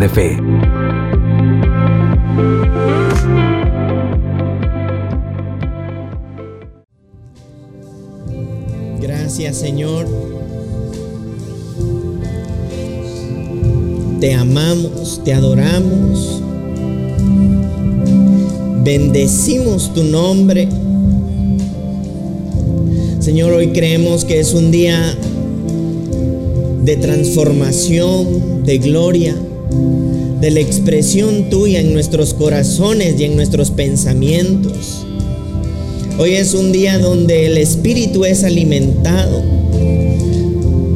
De Fe. Gracias Señor. Te amamos, te adoramos. Bendecimos tu nombre. Señor, hoy creemos que es un día de transformación, de gloria, de la expresión tuya en nuestros corazones y en nuestros pensamientos. Hoy es un día donde el Espíritu es alimentado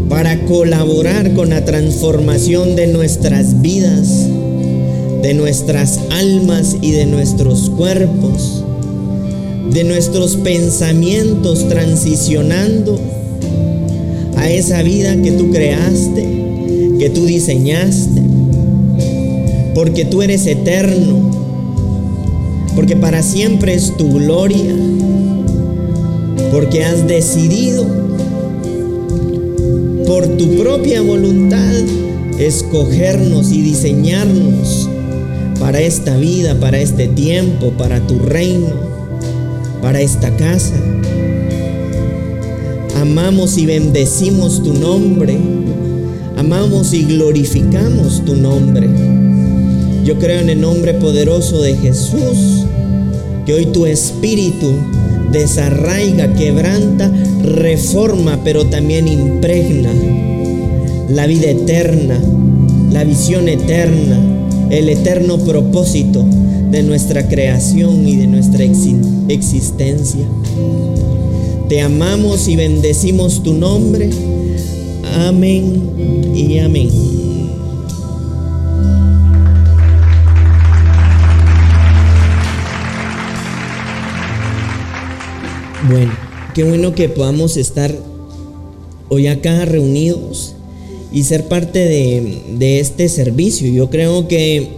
para colaborar con la transformación de nuestras vidas, de nuestras almas y de nuestros cuerpos de nuestros pensamientos transicionando a esa vida que tú creaste, que tú diseñaste, porque tú eres eterno, porque para siempre es tu gloria, porque has decidido por tu propia voluntad escogernos y diseñarnos para esta vida, para este tiempo, para tu reino para esta casa. Amamos y bendecimos tu nombre. Amamos y glorificamos tu nombre. Yo creo en el nombre poderoso de Jesús, que hoy tu espíritu desarraiga, quebranta, reforma, pero también impregna la vida eterna, la visión eterna, el eterno propósito de nuestra creación y de nuestra existencia. Te amamos y bendecimos tu nombre. Amén y amén. Bueno, qué bueno que podamos estar hoy acá reunidos y ser parte de, este servicio. Yo creo que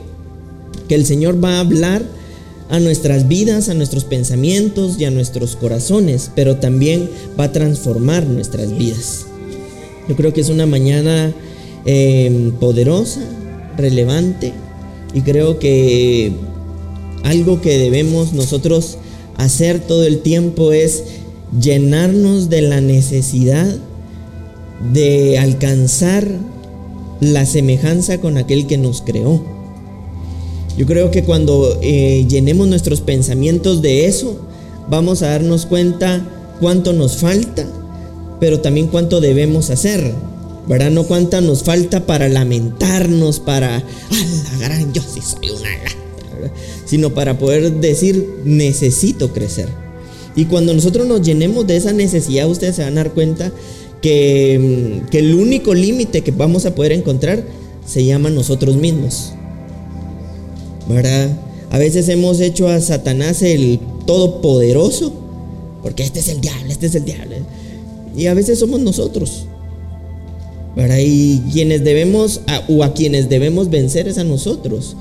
que el Señor va a hablar a nuestras vidas, a nuestros pensamientos y a nuestros corazones, pero también va a transformar nuestras vidas. Yo creo que es una mañana em, poderosa, relevante, y creo que algo que debemos nosotros hacer todo el tiempo es llenarnos de la necesidad de alcanzar la semejanza con aquel que nos creó. Yo creo que cuando eh, llenemos nuestros pensamientos de eso, vamos a darnos cuenta cuánto nos falta, pero también cuánto debemos hacer. ¿Verdad? No cuánto nos falta para lamentarnos, para, a la gran, yo sí soy una sino para poder decir, necesito crecer. Y cuando nosotros nos llenemos de esa necesidad, ustedes se van a dar cuenta que, que el único límite que vamos a poder encontrar se llama nosotros mismos. ¿verdad? A veces hemos hecho a Satanás el todopoderoso, porque este es el diablo, este es el diablo. Y a veces somos nosotros. ¿verdad? Y quienes debemos, o a quienes debemos vencer es a nosotros.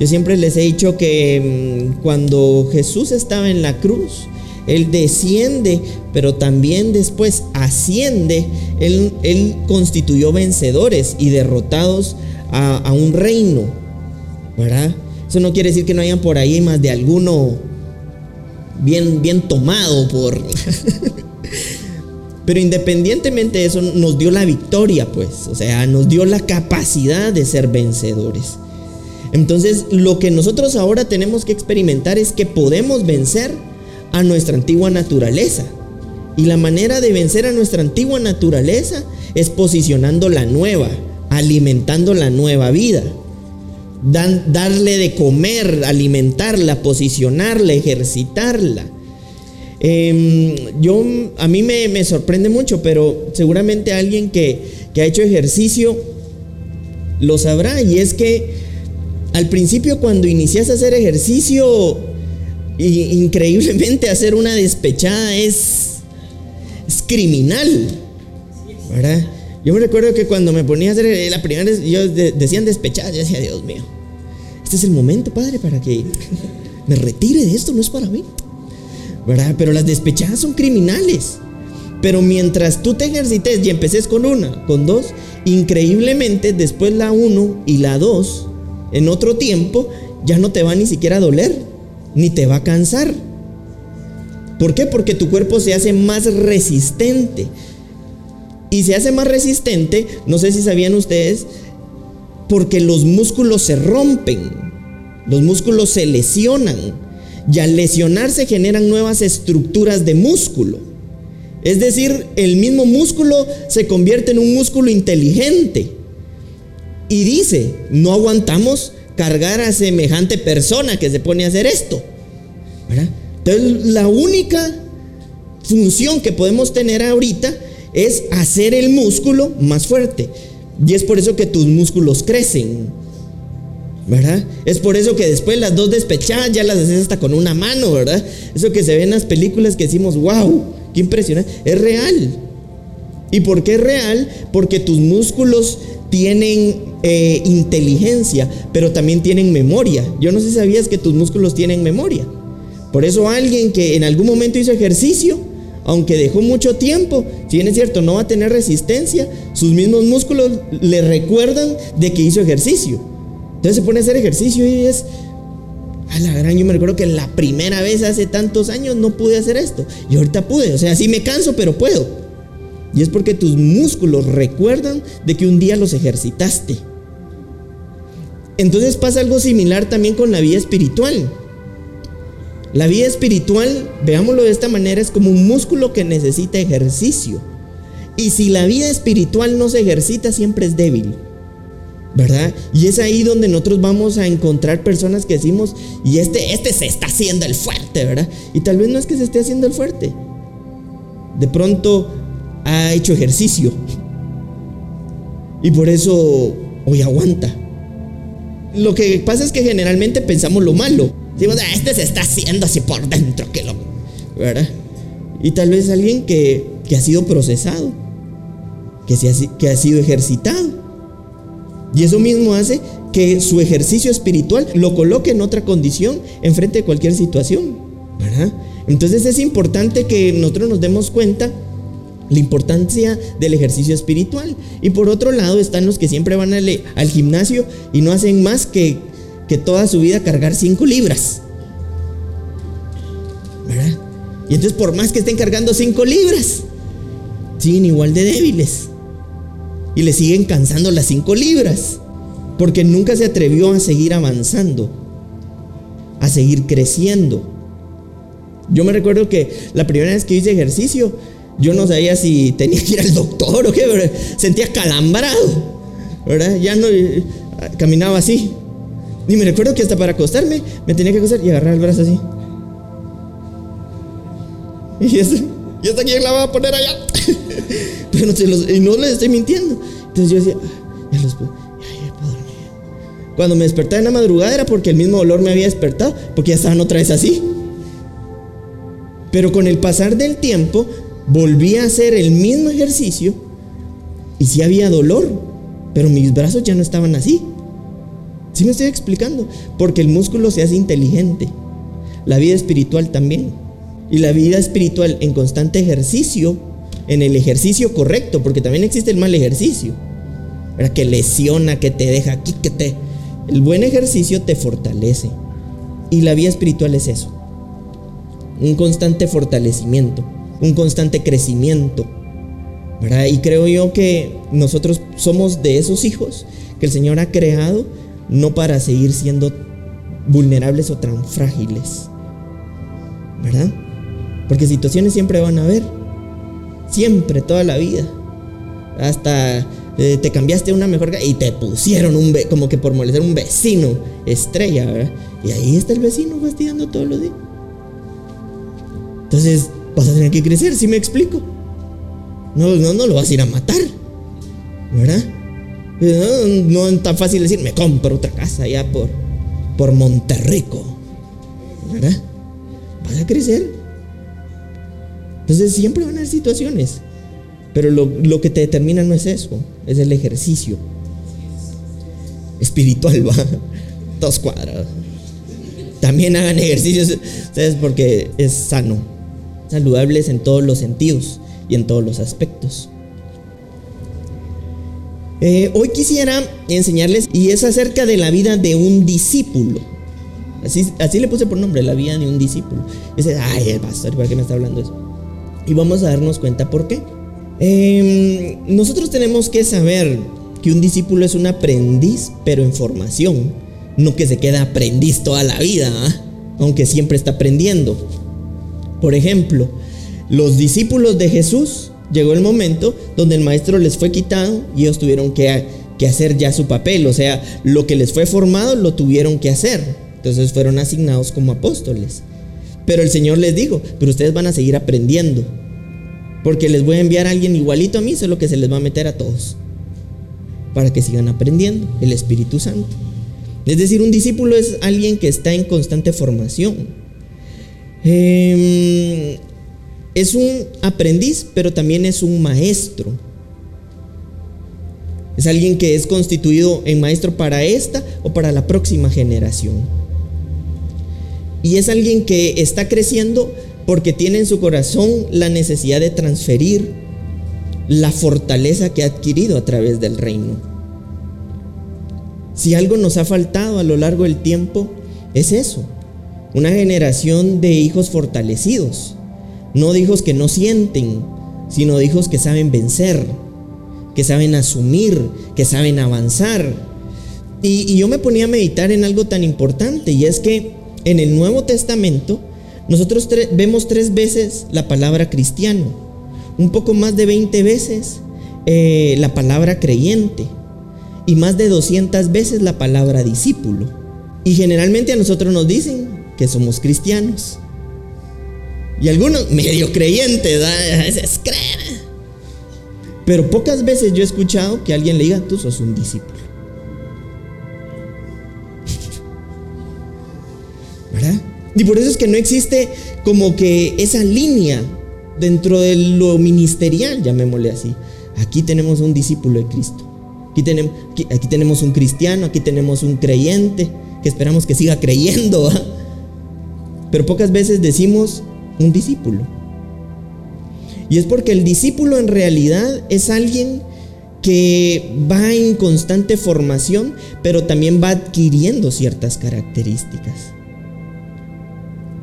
Yo siempre les he dicho que mm, cuando Jesús estaba en la cruz, Él desciende, pero también después asciende. Él, constituyó vencedores y derrotados a, a un reino, ¿verdad? Eso no quiere decir que no hayan por ahí más de alguno bien, bien tomado por... Pero independientemente de eso, nos dio la victoria, pues. O sea, nos dio la capacidad de ser vencedores. Entonces, lo que nosotros ahora tenemos que experimentar es que podemos vencer a nuestra antigua naturaleza. Y la manera de vencer a nuestra antigua naturaleza es posicionando la nueva, alimentando la nueva vida darle de comer, alimentarla, posicionarla, ejercitarla. Em, yo, a mí me, sorprende mucho, pero seguramente alguien que, que ha hecho ejercicio lo sabrá. Y es que al principio cuando inicias a hacer ejercicio, increíblemente hacer una despechada es, criminal. ¿Verdad? Yo me recuerdo que cuando me ponía a hacer la primera vez, yo decían despechada, yo decía, Dios mío, este es el momento, Padre, para que me retire de esto, no es para mí. ¿Verdad? Pero las despechadas son criminales. Pero mientras tú te ejercites y empeces con una, con dos, increíblemente después la uno y la dos, en otro tiempo, ya no te va ni siquiera a doler, ni te va a cansar. ¿Por qué? Porque tu cuerpo se hace más resistente. Y se hace más resistente, no sé si sabían ustedes, porque los músculos se rompen, los músculos se lesionan. Y al lesionarse generan nuevas estructuras de músculo. Es decir, el mismo músculo se convierte en un músculo inteligente. Y dice, no aguantamos cargar a semejante persona que se pone a hacer esto. Entonces, la única función que podemos tener ahorita es hacer el músculo más fuerte. Y es por eso que tus músculos crecen. ¿Verdad? Es por eso que después las dos despechadas ya las haces hasta con una mano, ¿verdad? Eso que se ve en las películas que decimos, wow, qué impresionante. Es real. ¿Y por qué es real? Porque tus músculos tienen eh, inteligencia, pero también tienen memoria. Yo no sé si sabías que tus músculos tienen memoria. Por eso alguien que en algún momento hizo ejercicio, aunque dejó mucho tiempo, si bien es cierto, no va a tener resistencia, sus mismos músculos le recuerdan de que hizo ejercicio. Entonces se pone a hacer ejercicio y es, a la gran, yo me recuerdo que la primera vez hace tantos años no pude hacer esto. Y ahorita pude, o sea, sí me canso, pero puedo. Y es porque tus músculos recuerdan de que un día los ejercitaste. Entonces pasa algo similar también con la vida espiritual. La vida espiritual, veámoslo de esta manera, es como un músculo que necesita ejercicio. Y si la vida espiritual no se ejercita, siempre es débil. ¿Verdad? Y es ahí donde nosotros vamos a encontrar personas que decimos, y este, este se está haciendo el fuerte, ¿verdad? Y tal vez no es que se esté haciendo el fuerte. De pronto ha hecho ejercicio. Y por eso hoy aguanta. Lo que pasa es que generalmente pensamos lo malo. Decimos, ah, este se está haciendo así por dentro, que lo. ¿Verdad? Y tal vez alguien que, que ha sido procesado, que, se ha, que ha sido ejercitado. Y eso mismo hace que su ejercicio espiritual lo coloque en otra condición enfrente de cualquier situación. ¿verdad? Entonces es importante que nosotros nos demos cuenta la importancia del ejercicio espiritual. Y por otro lado están los que siempre van al, al gimnasio y no hacen más que que toda su vida cargar 5 libras. Y entonces por más que estén cargando 5 libras, siguen igual de débiles. Y le siguen cansando las 5 libras. Porque nunca se atrevió a seguir avanzando. A seguir creciendo. Yo me recuerdo que la primera vez que hice ejercicio, yo no sabía si tenía que ir al doctor o qué, pero sentía calambrado. ¿Verdad? Ya no caminaba así. Y me recuerdo que hasta para acostarme me tenía que acostar y agarrar el brazo así. Y eso, ¿y hasta quién la va a poner allá? Pero no, los, y no les estoy mintiendo. Entonces yo decía, ah, ya los puedo, puedo dormir. Cuando me despertaba en la madrugada era porque el mismo dolor me había despertado, porque ya estaban otra vez así. Pero con el pasar del tiempo volví a hacer el mismo ejercicio y sí había dolor, pero mis brazos ya no estaban así. ¿Sí me estoy explicando? Porque el músculo se hace inteligente. La vida espiritual también. Y la vida espiritual en constante ejercicio, en el ejercicio correcto, porque también existe el mal ejercicio. Que lesiona, que te deja aquí, que te... El buen ejercicio te fortalece. Y la vida espiritual es eso. Un constante fortalecimiento, un constante crecimiento. Y creo yo que nosotros somos de esos hijos que el Señor ha creado no para seguir siendo vulnerables o tan frágiles. ¿Verdad? Porque situaciones siempre van a haber. Siempre, toda la vida. Hasta eh, te cambiaste una mejor y te pusieron un como que por molestar un vecino estrella, ¿verdad? Y ahí está el vecino fastidiando todos los días. Entonces, vas a tener que crecer, si me explico. No, no, no lo vas a ir a matar. ¿Verdad? No, es tan fácil decir, me compro otra casa allá por, por Monterrico. ¿Verdad? Vas a crecer. Entonces siempre van a haber situaciones. Pero lo, que te determina no es eso, es el ejercicio. Espiritual, va. Dos cuadrados. También hagan ejercicios, ¿sabes? Porque es sano. Saludables en todos los sentidos. y en todos los aspectos. Eh, hoy quisiera enseñarles, y es acerca de la vida de un discípulo. Así, así le puse por nombre, la vida de un discípulo. dice, ay, el pastor, ¿para qué me está hablando eso? Y vamos a darnos cuenta por qué. Em, nosotros tenemos que saber que un discípulo es un aprendiz, pero en formación. No que se queda aprendiz toda la vida, ¿ah? aunque siempre está aprendiendo. Por ejemplo, los discípulos de Jesús llegó el momento donde el maestro les fue quitado y ellos tuvieron que, que hacer ya su papel. O sea, lo que les fue formado lo tuvieron que hacer. Entonces fueron asignados como apóstoles. Pero el Señor les dijo, pero ustedes van a seguir aprendiendo. Porque les voy a enviar a alguien igualito a mí, solo que se les va a meter a todos. Para que sigan aprendiendo, el Espíritu Santo. Es decir, un discípulo es alguien que está en constante formación. Em, es un aprendiz, pero también es un maestro. Es alguien que es constituido en maestro para esta o para la próxima generación. Y es alguien que está creciendo porque tiene en su corazón la necesidad de transferir la fortaleza que ha adquirido a través del reino. Si algo nos ha faltado a lo largo del tiempo, es eso, una generación de hijos fortalecidos, no de hijos que no sienten, sino de hijos que saben vencer, que saben asumir, que saben avanzar. Y, yo me ponía a meditar en algo tan importante, y es que en el Nuevo Testamento nosotros vemos tres veces la palabra cristiano, un poco más de 20 veces eh, la palabra creyente y más de 200 veces la palabra discípulo. Y generalmente a nosotros nos dicen que somos cristianos. Y algunos medio creyentes, es Pero pocas veces yo he escuchado que alguien le diga, tú sos un discípulo. ¿Verdad? Y por eso es que no existe como que esa línea dentro de lo ministerial, llamémosle así. Aquí tenemos un discípulo de Cristo. Aquí tenemos, aquí, tenemos un cristiano, aquí tenemos un creyente que esperamos que siga creyendo. Pero pocas veces decimos un discípulo. Y es porque el discípulo en realidad es alguien que va en constante formación, pero también va adquiriendo ciertas características.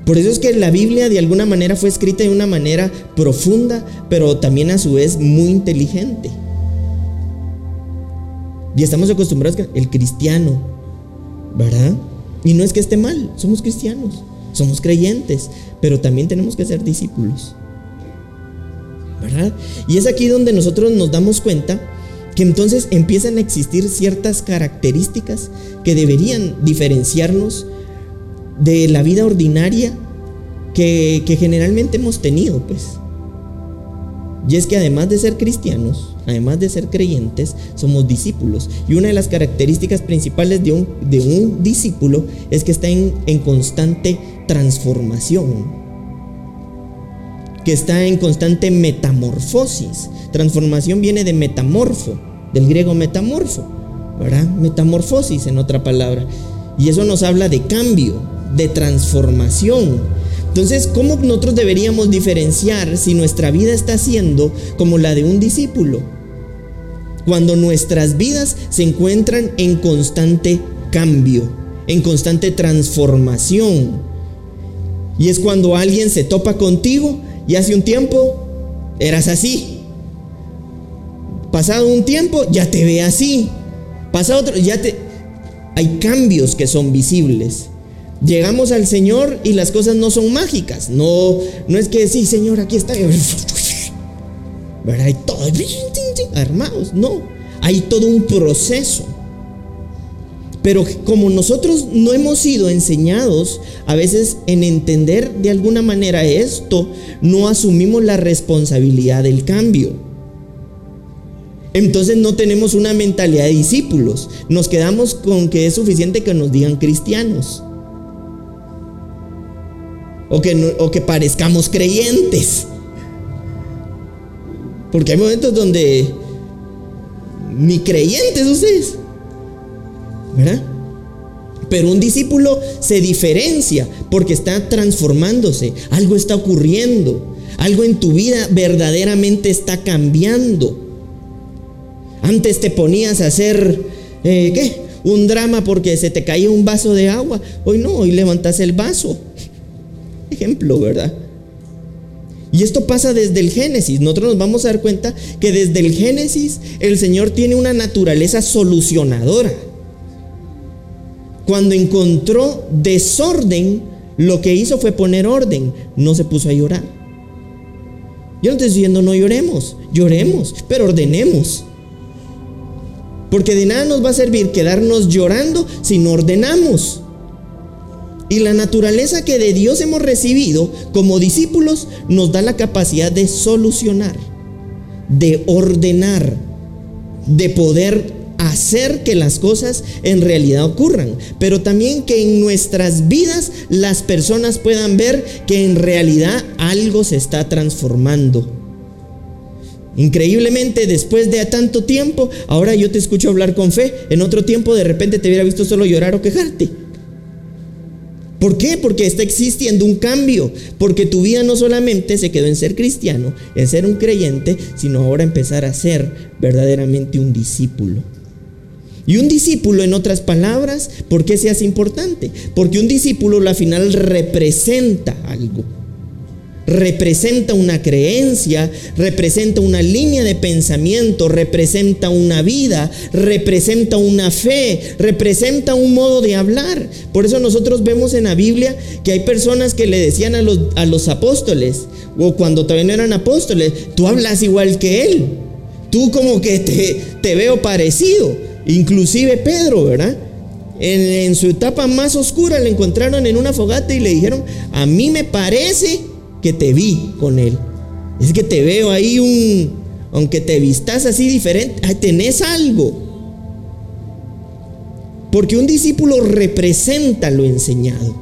Por eso es que la Biblia de alguna manera fue escrita de una manera profunda, pero también a su vez muy inteligente. Y estamos acostumbrados a el cristiano, ¿verdad? Y no es que esté mal, somos cristianos, somos creyentes, pero también tenemos que ser discípulos. ¿Verdad? Y es aquí donde nosotros nos damos cuenta que entonces empiezan a existir ciertas características que deberían diferenciarnos de la vida ordinaria que, generalmente hemos tenido, pues. Y es que además de ser cristianos, además de ser creyentes, somos discípulos. Y una de las características principales de un, discípulo es que está en constante transformación. Que está en constante metamorfosis. Transformación viene de metamorfo, del griego metamorfo, ¿verdad? Metamorfosis en otra palabra. Y eso nos habla de cambio, de transformación entonces, ¿cómo nosotros deberíamos diferenciar si nuestra vida está siendo como la de un discípulo? Cuando nuestras vidas se encuentran en constante cambio, en constante transformación. Y es cuando alguien se topa contigo y hace un tiempo eras así. Pasado un tiempo ya te ve así. Pasado otro, ya te... Hay cambios que son visibles. Llegamos al Señor y las cosas no son mágicas. No, no es que sí, Señor, aquí está. ¿Verdad? Hay todo armados. No, hay todo un proceso. Pero como nosotros no hemos sido enseñados a veces en entender de alguna manera esto, no asumimos la responsabilidad del cambio. Entonces no tenemos una mentalidad de discípulos. Nos quedamos con que es suficiente que nos digan cristianos o que, o que parezcamos creyentes. Porque hay momentos donde ni creyentes ustedes, ¿verdad? Pero un discípulo se diferencia porque está transformándose, algo está ocurriendo, Algo en tu vida verdaderamente está cambiando. Antes te ponías a hacer, eh, ¿qué? Un drama porque se te caía un vaso de agua. Hoy no, hoy levantas el vaso. Ejemplo, ¿verdad? Y esto pasa desde el Génesis. Nosotros nos vamos a dar cuenta que desde el Génesis el Señor tiene una naturaleza solucionadora. Cuando encontró desorden, lo que hizo fue poner orden, no se puso a llorar. Yo no estoy diciendo no lloremos, lloremos, pero ordenemos. Porque de nada nos va a servir quedarnos llorando si no ordenamos. Y la naturaleza que de Dios hemos recibido como discípulos nos da la capacidad de solucionar, de ordenar, de poder hacer que las cosas en realidad ocurran, pero también que en nuestras vidas las personas puedan ver que en realidad algo se está transformando. Increíblemente, después de tanto tiempo, ahora yo te escucho hablar con fe. En otro tiempo, de repente te hubiera visto solo llorar o quejarte. ¿Por qué? Porque está existiendo un cambio. Porque tu vida no solamente se quedó en ser cristiano, en ser un creyente, sino ahora empezar a ser verdaderamente un discípulo. Y un discípulo, en otras palabras, ¿por qué se hace importante? Porque un discípulo al final representa algo. Representa una creencia, representa una línea de pensamiento, representa una vida, representa una fe, representa un modo de hablar. Por eso nosotros vemos en la Biblia que hay personas que le decían a los, a los apóstoles, o cuando todavía no eran apóstoles, tú hablas igual que él, tú como que te, te veo parecido. Inclusive Pedro, ¿verdad? En, su etapa más oscura le encontraron en una fogata y le dijeron, a mí me parece que te vi con él. Es que te veo ahí un, aunque te vistas así diferente, tenés algo. Porque un discípulo representa lo enseñado.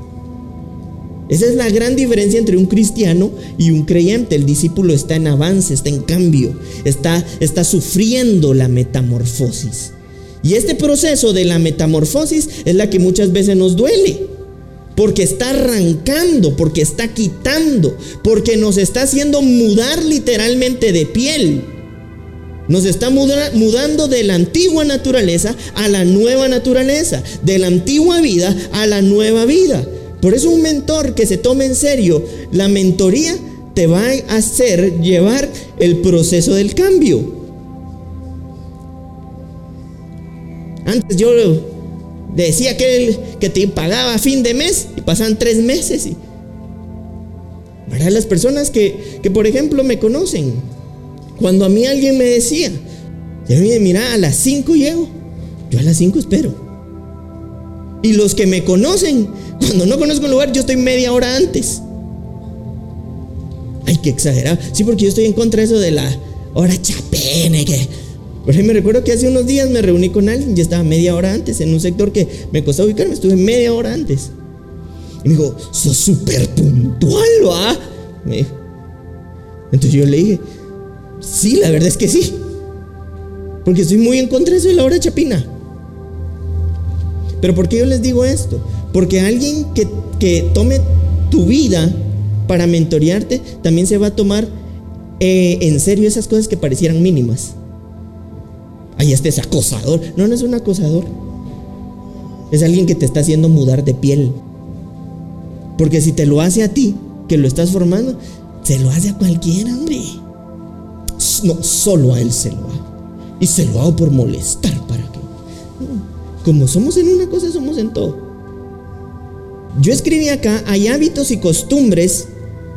Esa es la gran diferencia entre un cristiano y un creyente. El discípulo está en avance, está en cambio, está, está sufriendo la metamorfosis. Y este proceso de la metamorfosis es la que muchas veces nos duele. Porque está arrancando, porque está quitando, porque nos está haciendo mudar literalmente de piel. Nos está mudando de la antigua naturaleza a la nueva naturaleza, de la antigua vida a la nueva vida. Por eso un mentor que se tome en serio la mentoría te va a hacer llevar el proceso del cambio. Antes yo decía que, te pagaba a fin de mes y pasan tres meses. Y, ¿verdad? Las personas que, que, por ejemplo, me conocen, cuando a mí alguien me decía, mira, a las 5 llego, yo a las 5 espero. Y los que me conocen, cuando no conozco un lugar, yo estoy media hora antes. Ay, qué exagerado. Sí, porque yo estoy en contra de eso de la hora chapene, que ejemplo, me recuerdo que hace unos días me reuní con alguien, ya estaba media hora antes, en un sector que me costó ubicarme, estuve media hora antes. Y me dijo, sos súper puntual, ¿va? Me. Entonces yo le dije, sí, la verdad es que sí. Porque estoy muy en contra de eso de la hora chapina. Pero ¿por qué yo les digo esto? Porque alguien que, que tome tu vida para mentorearte también se va a tomar eh, en serio esas cosas que parecieran mínimas. Ahí este es acosador. No, no es un acosador. Es alguien que te está haciendo mudar de piel. Porque si te lo hace a ti, que lo estás formando, se lo hace a cualquiera, hombre. No, solo a él se lo hago. Y se lo hago por molestar para que. Como somos en una cosa, somos en todo. Yo escribí acá, hay hábitos y costumbres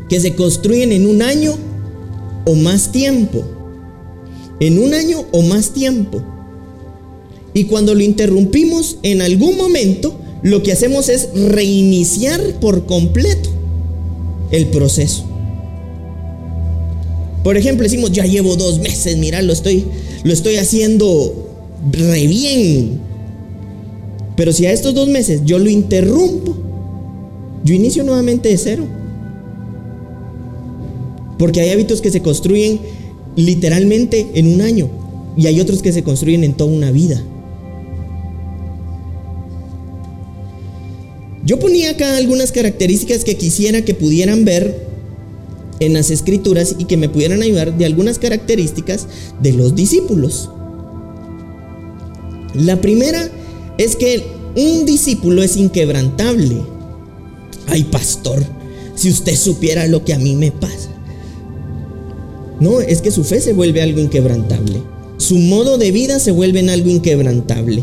que se construyen en un año o más tiempo en un año o más tiempo. Y cuando lo interrumpimos en algún momento, lo que hacemos es reiniciar por completo el proceso. Por ejemplo, decimos, ya llevo dos meses, mira, lo estoy, lo estoy haciendo re bien. Pero si a estos dos meses yo lo interrumpo, yo inicio nuevamente de cero. Porque hay hábitos que se construyen literalmente en un año y hay otros que se construyen en toda una vida. Yo ponía acá algunas características que quisiera que pudieran ver en las escrituras y que me pudieran ayudar de algunas características de los discípulos. La primera es que un discípulo es inquebrantable. Ay, pastor, si usted supiera lo que a mí me pasa. No, es que su fe se vuelve algo inquebrantable. Su modo de vida se vuelve en algo inquebrantable.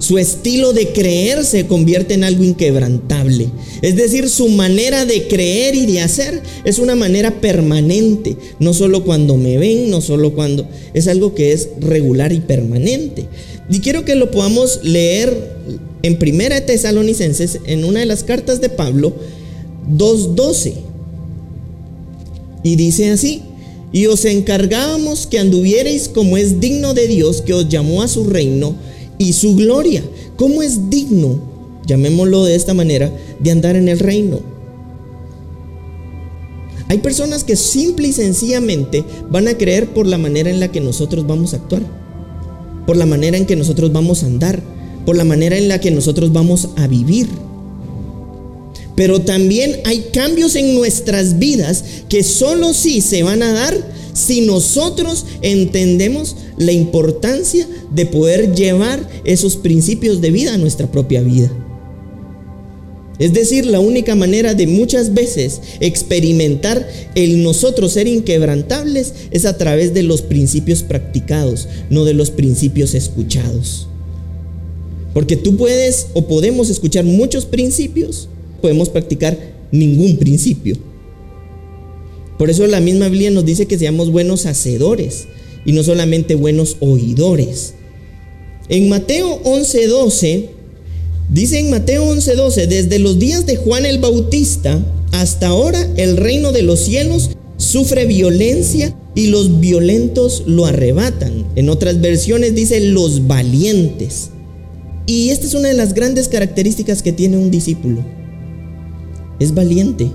Su estilo de creer se convierte en algo inquebrantable. Es decir, su manera de creer y de hacer es una manera permanente. No solo cuando me ven, no solo cuando... Es algo que es regular y permanente. Y quiero que lo podamos leer en Primera Tesalonicenses, en una de las cartas de Pablo, 2.12. Y dice así, y os encargábamos que anduvierais como es digno de Dios que os llamó a su reino y su gloria. ¿Cómo es digno, llamémoslo de esta manera, de andar en el reino? Hay personas que simple y sencillamente van a creer por la manera en la que nosotros vamos a actuar, por la manera en que nosotros vamos a andar, por la manera en la que nosotros vamos a vivir. Pero también hay cambios en nuestras vidas que solo sí se van a dar si nosotros entendemos la importancia de poder llevar esos principios de vida a nuestra propia vida. Es decir, la única manera de muchas veces experimentar el nosotros ser inquebrantables es a través de los principios practicados, no de los principios escuchados. Porque tú puedes o podemos escuchar muchos principios, podemos practicar ningún principio. Por eso la misma Biblia nos dice que seamos buenos hacedores y no solamente buenos oidores. En Mateo 11:12, dice en Mateo 11:12, desde los días de Juan el Bautista hasta ahora el reino de los cielos sufre violencia y los violentos lo arrebatan. En otras versiones dice los valientes. Y esta es una de las grandes características que tiene un discípulo es valiente.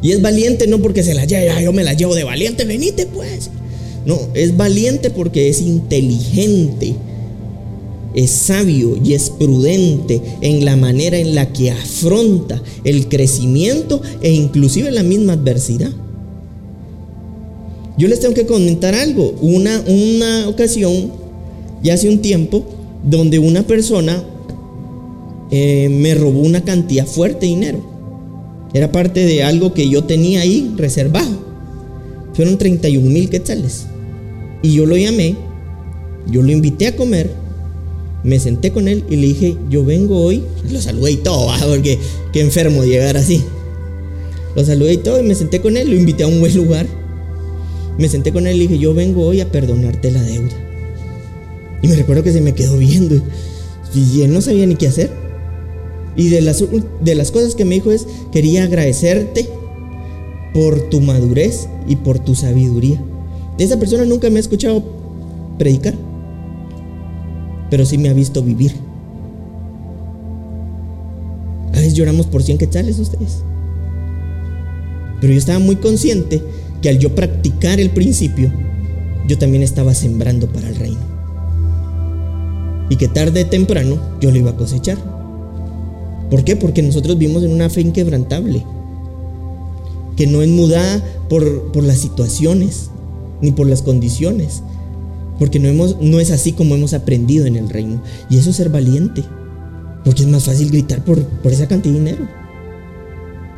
Y es valiente no porque se la lleve, yo me la llevo de valiente, venite pues. No, es valiente porque es inteligente, es sabio y es prudente en la manera en la que afronta el crecimiento e inclusive la misma adversidad. Yo les tengo que comentar algo. Una, una ocasión, ya hace un tiempo, donde una persona eh, me robó una cantidad fuerte de dinero. Era parte de algo que yo tenía ahí reservado. Fueron 31 mil quetzales. Y yo lo llamé, yo lo invité a comer, me senté con él y le dije, yo vengo hoy, lo saludé y todo, porque qué enfermo llegar así. Lo saludé y todo y me senté con él, lo invité a un buen lugar. Me senté con él y le dije, yo vengo hoy a perdonarte la deuda. Y me recuerdo que se me quedó viendo y él no sabía ni qué hacer. Y de las, de las cosas que me dijo es, quería agradecerte por tu madurez y por tu sabiduría. Esa persona nunca me ha escuchado predicar, pero sí me ha visto vivir. A veces lloramos por 100 quetzales ustedes. Pero yo estaba muy consciente que al yo practicar el principio, yo también estaba sembrando para el reino. Y que tarde o temprano yo lo iba a cosechar. ¿Por qué? Porque nosotros vivimos en una fe inquebrantable, que no es mudada por, por las situaciones ni por las condiciones, porque no, hemos, no es así como hemos aprendido en el reino. Y eso es ser valiente, porque es más fácil gritar por, por esa cantidad de dinero.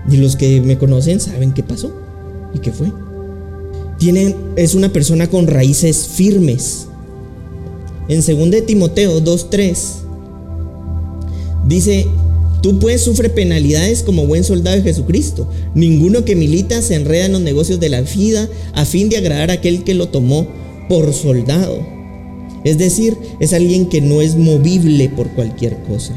Y los que me conocen saben qué pasó y qué fue. Tiene, es una persona con raíces firmes. En 2 Timoteo 2.3 dice, Tú pues sufre penalidades como buen soldado de Jesucristo. Ninguno que milita se enreda en los negocios de la vida a fin de agradar a aquel que lo tomó por soldado. Es decir, es alguien que no es movible por cualquier cosa.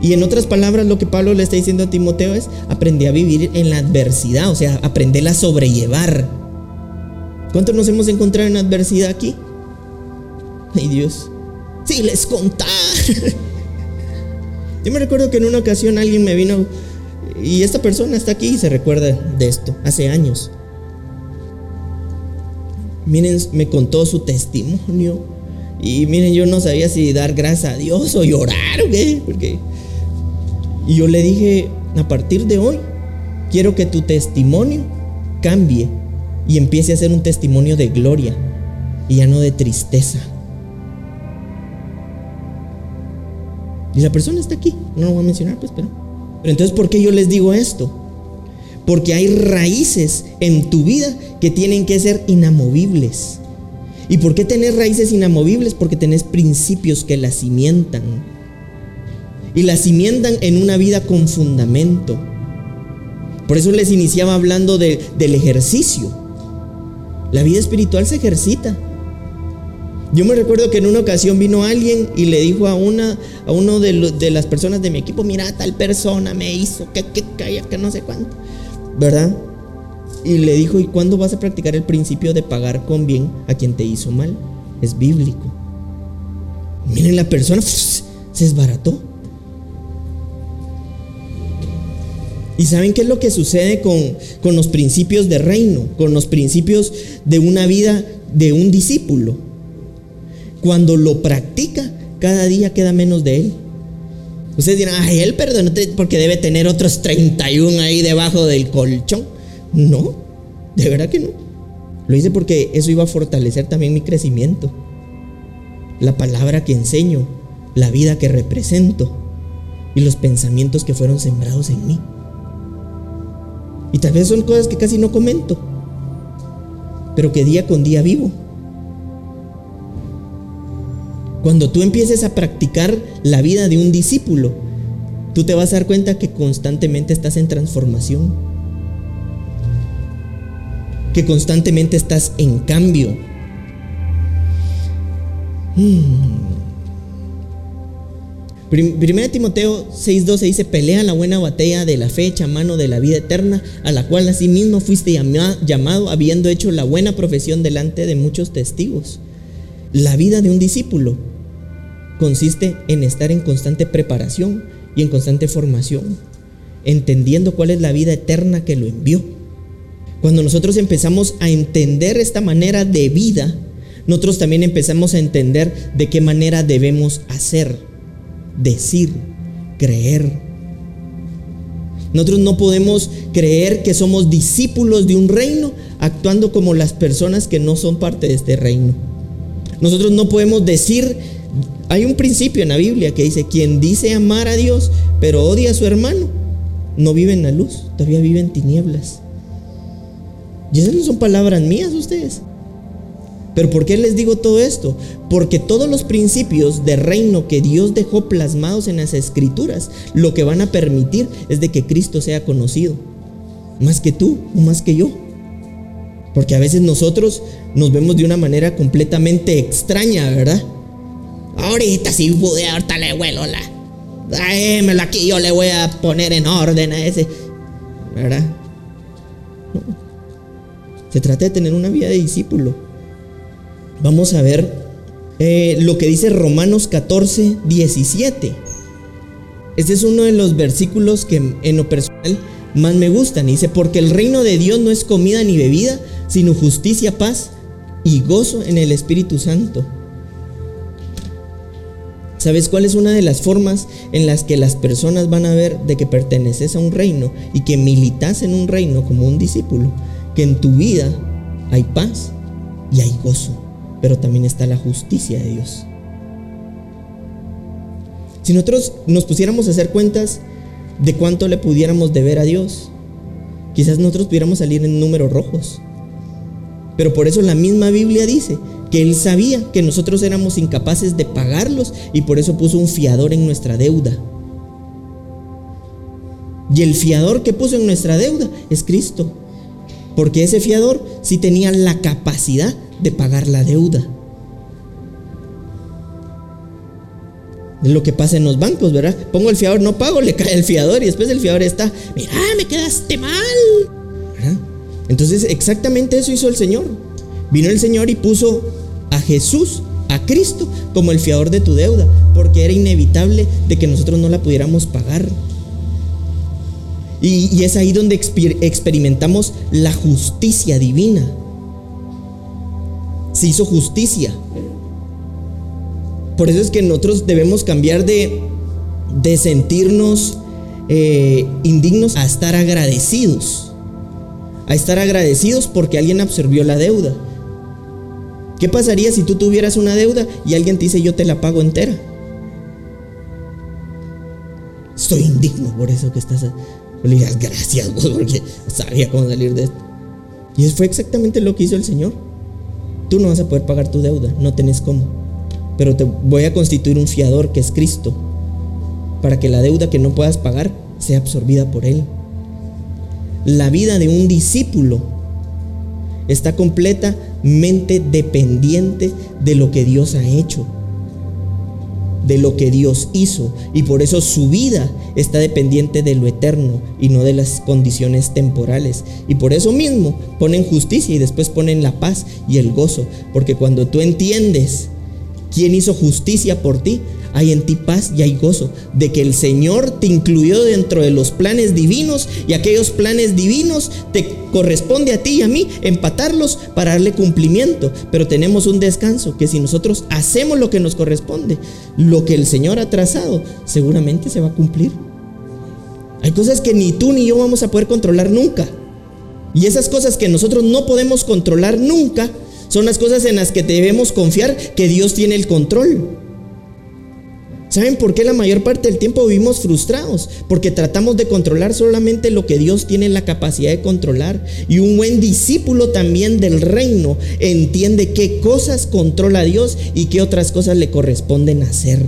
Y en otras palabras, lo que Pablo le está diciendo a Timoteo es, aprende a vivir en la adversidad, o sea, aprende a sobrellevar. ¿Cuántos nos hemos encontrado en adversidad aquí? Ay Dios, si les contara. Yo me recuerdo que en una ocasión alguien me vino y esta persona está aquí y se recuerda de esto, hace años. Miren, me contó su testimonio y miren, yo no sabía si dar gracias a Dios o llorar o qué, porque y yo le dije, a partir de hoy, quiero que tu testimonio cambie y empiece a ser un testimonio de gloria y ya no de tristeza. Y la persona está aquí, no lo voy a mencionar, pues, pero. Pero entonces, ¿por qué yo les digo esto? Porque hay raíces en tu vida que tienen que ser inamovibles. ¿Y por qué tener raíces inamovibles? Porque tenés principios que las cimientan. Y las cimientan en una vida con fundamento. Por eso les iniciaba hablando del ejercicio. La vida espiritual se ejercita. Yo me recuerdo que en una ocasión vino alguien y le dijo a una a uno de, las personas de mi equipo, mira, tal persona me hizo que que que no sé cuánto, ¿verdad? Y le dijo, ¿y cuándo vas a practicar el principio de pagar con bien a quien te hizo mal? Es bíblico. Miren, la persona se desbarató. ¿Y saben qué es lo que sucede con, con los principios de reino, con los principios de una vida de un discípulo? Cuando lo practica, cada día queda menos de él. Ustedes dirán, ay, él perdonó porque debe tener otros 31 ahí debajo del colchón. No, de verdad que no. Lo hice porque eso iba a fortalecer también mi crecimiento. La palabra que enseño, la vida que represento y los pensamientos que fueron sembrados en mí. Y tal vez son cosas que casi no comento, pero que día con día vivo. Cuando tú empieces a practicar la vida de un discípulo, tú te vas a dar cuenta que constantemente estás en transformación, que constantemente estás en cambio. Hmm. Primera Timoteo 6:12 dice, pelea la buena batalla de la fe, a mano de la vida eterna, a la cual asimismo fuiste llamado, habiendo hecho la buena profesión delante de muchos testigos. La vida de un discípulo consiste en estar en constante preparación y en constante formación, entendiendo cuál es la vida eterna que lo envió. Cuando nosotros empezamos a entender esta manera de vida, nosotros también empezamos a entender de qué manera debemos hacer decir, creer. Nosotros no podemos creer que somos discípulos de un reino actuando como las personas que no son parte de este reino. Nosotros no podemos decir, hay un principio en la Biblia que dice, quien dice amar a Dios pero odia a su hermano, no vive en la luz, todavía vive en tinieblas. Y esas no son palabras mías ustedes. Pero ¿por qué les digo todo esto? Porque todos los principios de reino que Dios dejó plasmados en las escrituras, lo que van a permitir es de que Cristo sea conocido. Más que tú o más que yo. Porque a veces nosotros nos vemos de una manera completamente extraña, ¿verdad? Ahorita sí pude, ahorita le vuelo la. Dámelo aquí, yo le voy a poner en orden a ese. ¿Verdad? Se trata de tener una vida de discípulo Vamos a ver eh, lo que dice Romanos 14, 17. Este es uno de los versículos que en lo personal más me gustan. Dice, porque el reino de Dios no es comida ni bebida, sino justicia, paz y gozo en el Espíritu Santo. ¿Sabes cuál es una de las formas en las que las personas van a ver de que perteneces a un reino y que militas en un reino como un discípulo? Que en tu vida hay paz y hay gozo pero también está la justicia de Dios. Si nosotros nos pusiéramos a hacer cuentas de cuánto le pudiéramos deber a Dios, quizás nosotros pudiéramos salir en números rojos. Pero por eso la misma Biblia dice que Él sabía que nosotros éramos incapaces de pagarlos y por eso puso un fiador en nuestra deuda. Y el fiador que puso en nuestra deuda es Cristo. Porque ese fiador sí tenía la capacidad de pagar la deuda. Es lo que pasa en los bancos, ¿verdad? Pongo el fiador, no pago, le cae el fiador y después el fiador está, mira, me quedaste mal. Entonces exactamente eso hizo el Señor. Vino el Señor y puso Jesús, a Cristo, como el fiador de tu deuda, porque era inevitable de que nosotros no la pudiéramos pagar. Y, es ahí donde experimentamos la justicia divina se hizo justicia. Por eso es que nosotros debemos cambiar de, de sentirnos eh, indignos a estar agradecidos. A estar agradecidos porque alguien absorbió la deuda. ¿Qué pasaría si tú tuvieras una deuda y alguien te dice yo te la pago entera? Estoy indigno por eso que estás. Le digas gracias, porque sabía cómo salir de esto. Y eso fue exactamente lo que hizo el Señor. Tú no vas a poder pagar tu deuda, no tenés cómo. Pero te voy a constituir un fiador que es Cristo, para que la deuda que no puedas pagar sea absorbida por Él. La vida de un discípulo está completamente dependiente de lo que Dios ha hecho, de lo que Dios hizo. Y por eso su vida está dependiente de lo eterno y no de las condiciones temporales. Y por eso mismo ponen justicia y después ponen la paz y el gozo. Porque cuando tú entiendes quién hizo justicia por ti, hay en ti paz y hay gozo de que el Señor te incluyó dentro de los planes divinos y aquellos planes divinos te corresponde a ti y a mí empatarlos para darle cumplimiento. Pero tenemos un descanso que si nosotros hacemos lo que nos corresponde, lo que el Señor ha trazado, seguramente se va a cumplir. Hay cosas que ni tú ni yo vamos a poder controlar nunca. Y esas cosas que nosotros no podemos controlar nunca son las cosas en las que debemos confiar que Dios tiene el control. ¿Saben por qué la mayor parte del tiempo vivimos frustrados? Porque tratamos de controlar solamente lo que Dios tiene la capacidad de controlar. Y un buen discípulo también del reino entiende qué cosas controla Dios y qué otras cosas le corresponden hacer.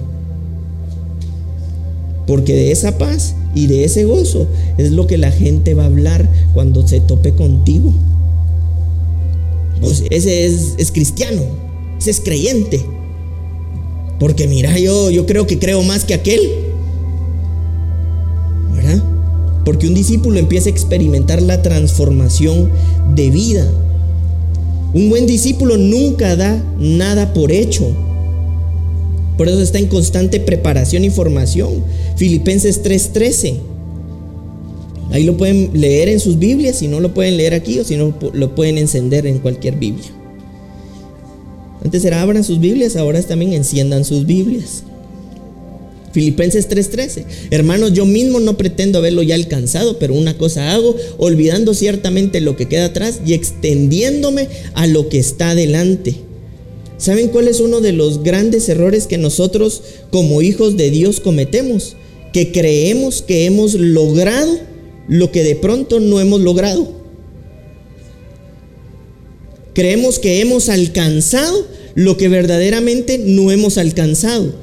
Porque de esa paz y de ese gozo es lo que la gente va a hablar cuando se tope contigo. Pues ese es, es cristiano, ese es creyente. Porque mira, yo, yo creo que creo más que aquel. ¿Verdad? Porque un discípulo empieza a experimentar la transformación de vida. Un buen discípulo nunca da nada por hecho. Por eso está en constante preparación y formación. Filipenses 3:13. Ahí lo pueden leer en sus Biblias, si no lo pueden leer aquí o si no lo pueden encender en cualquier Biblia. Antes era abran sus Biblias, ahora también enciendan sus Biblias. Filipenses 3:13. Hermanos, yo mismo no pretendo haberlo ya alcanzado, pero una cosa hago, olvidando ciertamente lo que queda atrás y extendiéndome a lo que está delante. ¿Saben cuál es uno de los grandes errores que nosotros como hijos de Dios cometemos? Que creemos que hemos logrado lo que de pronto no hemos logrado. Creemos que hemos alcanzado lo que verdaderamente no hemos alcanzado.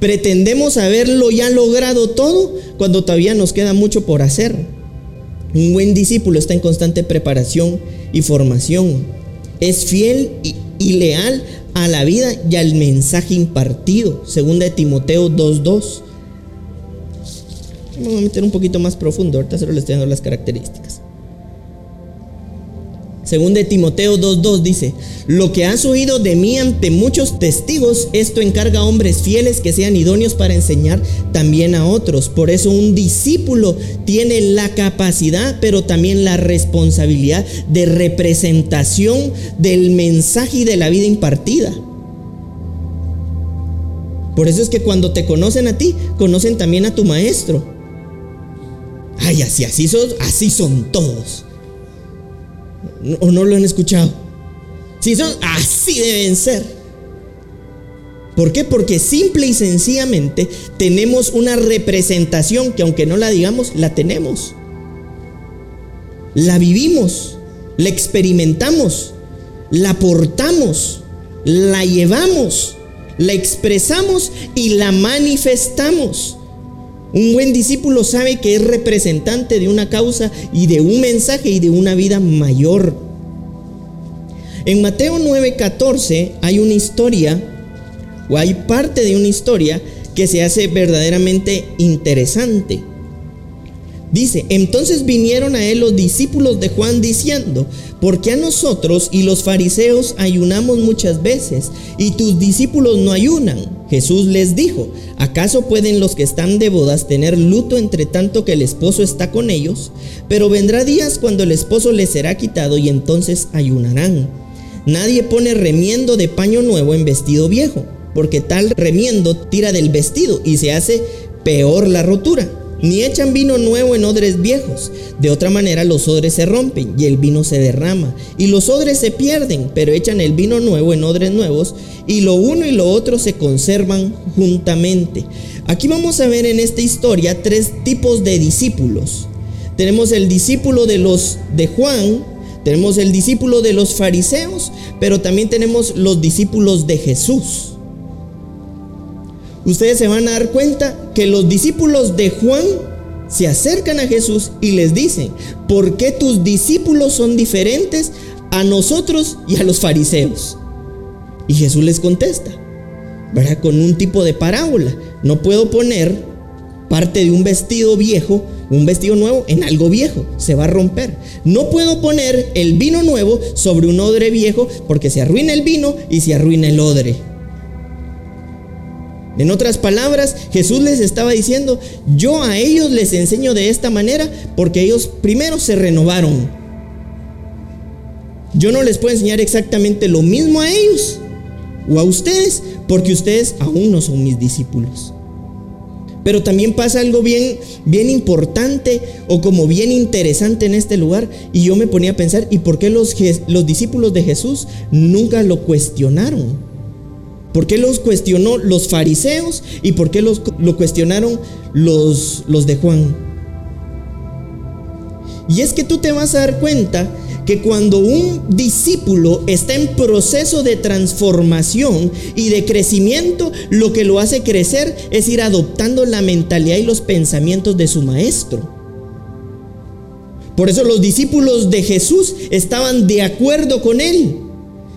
Pretendemos haberlo ya logrado todo cuando todavía nos queda mucho por hacer. Un buen discípulo está en constante preparación y formación. Es fiel y, leal a la vida y al mensaje impartido. Segunda de Timoteo 2.2. Vamos a meter un poquito más profundo. Ahorita solo les estoy dando las características. Según de Timoteo 2.2 dice, lo que has oído de mí ante muchos testigos, esto encarga a hombres fieles que sean idóneos para enseñar también a otros. Por eso un discípulo tiene la capacidad, pero también la responsabilidad de representación del mensaje y de la vida impartida. Por eso es que cuando te conocen a ti, conocen también a tu maestro. Ay, así, así son, así son todos. ¿O no lo han escuchado? Si son así deben ser. ¿Por qué? Porque simple y sencillamente tenemos una representación que aunque no la digamos, la tenemos. La vivimos, la experimentamos, la portamos, la llevamos, la expresamos y la manifestamos. Un buen discípulo sabe que es representante de una causa y de un mensaje y de una vida mayor. En Mateo 9:14 hay una historia, o hay parte de una historia que se hace verdaderamente interesante. Dice, entonces vinieron a él los discípulos de Juan diciendo, porque a nosotros y los fariseos ayunamos muchas veces y tus discípulos no ayunan? Jesús les dijo, ¿acaso pueden los que están de bodas tener luto entre tanto que el esposo está con ellos? Pero vendrá días cuando el esposo les será quitado y entonces ayunarán. Nadie pone remiendo de paño nuevo en vestido viejo, porque tal remiendo tira del vestido y se hace peor la rotura. Ni echan vino nuevo en odres viejos. De otra manera los odres se rompen y el vino se derrama. Y los odres se pierden, pero echan el vino nuevo en odres nuevos y lo uno y lo otro se conservan juntamente. Aquí vamos a ver en esta historia tres tipos de discípulos. Tenemos el discípulo de los de Juan, tenemos el discípulo de los fariseos, pero también tenemos los discípulos de Jesús. Ustedes se van a dar cuenta que los discípulos de Juan se acercan a Jesús y les dicen, ¿por qué tus discípulos son diferentes a nosotros y a los fariseos? Y Jesús les contesta, ¿verdad? Con un tipo de parábola. No puedo poner parte de un vestido viejo un vestido nuevo en algo viejo, se va a romper. No puedo poner el vino nuevo sobre un odre viejo porque se arruina el vino y se arruina el odre. En otras palabras, Jesús les estaba diciendo, yo a ellos les enseño de esta manera porque ellos primero se renovaron. Yo no les puedo enseñar exactamente lo mismo a ellos o a ustedes porque ustedes aún no son mis discípulos. Pero también pasa algo bien, bien importante o como bien interesante en este lugar. Y yo me ponía a pensar, ¿y por qué los, los discípulos de Jesús nunca lo cuestionaron? ¿Por qué los cuestionó los fariseos y por qué los, lo cuestionaron los, los de Juan? Y es que tú te vas a dar cuenta que cuando un discípulo está en proceso de transformación y de crecimiento, lo que lo hace crecer es ir adoptando la mentalidad y los pensamientos de su maestro. Por eso los discípulos de Jesús estaban de acuerdo con él.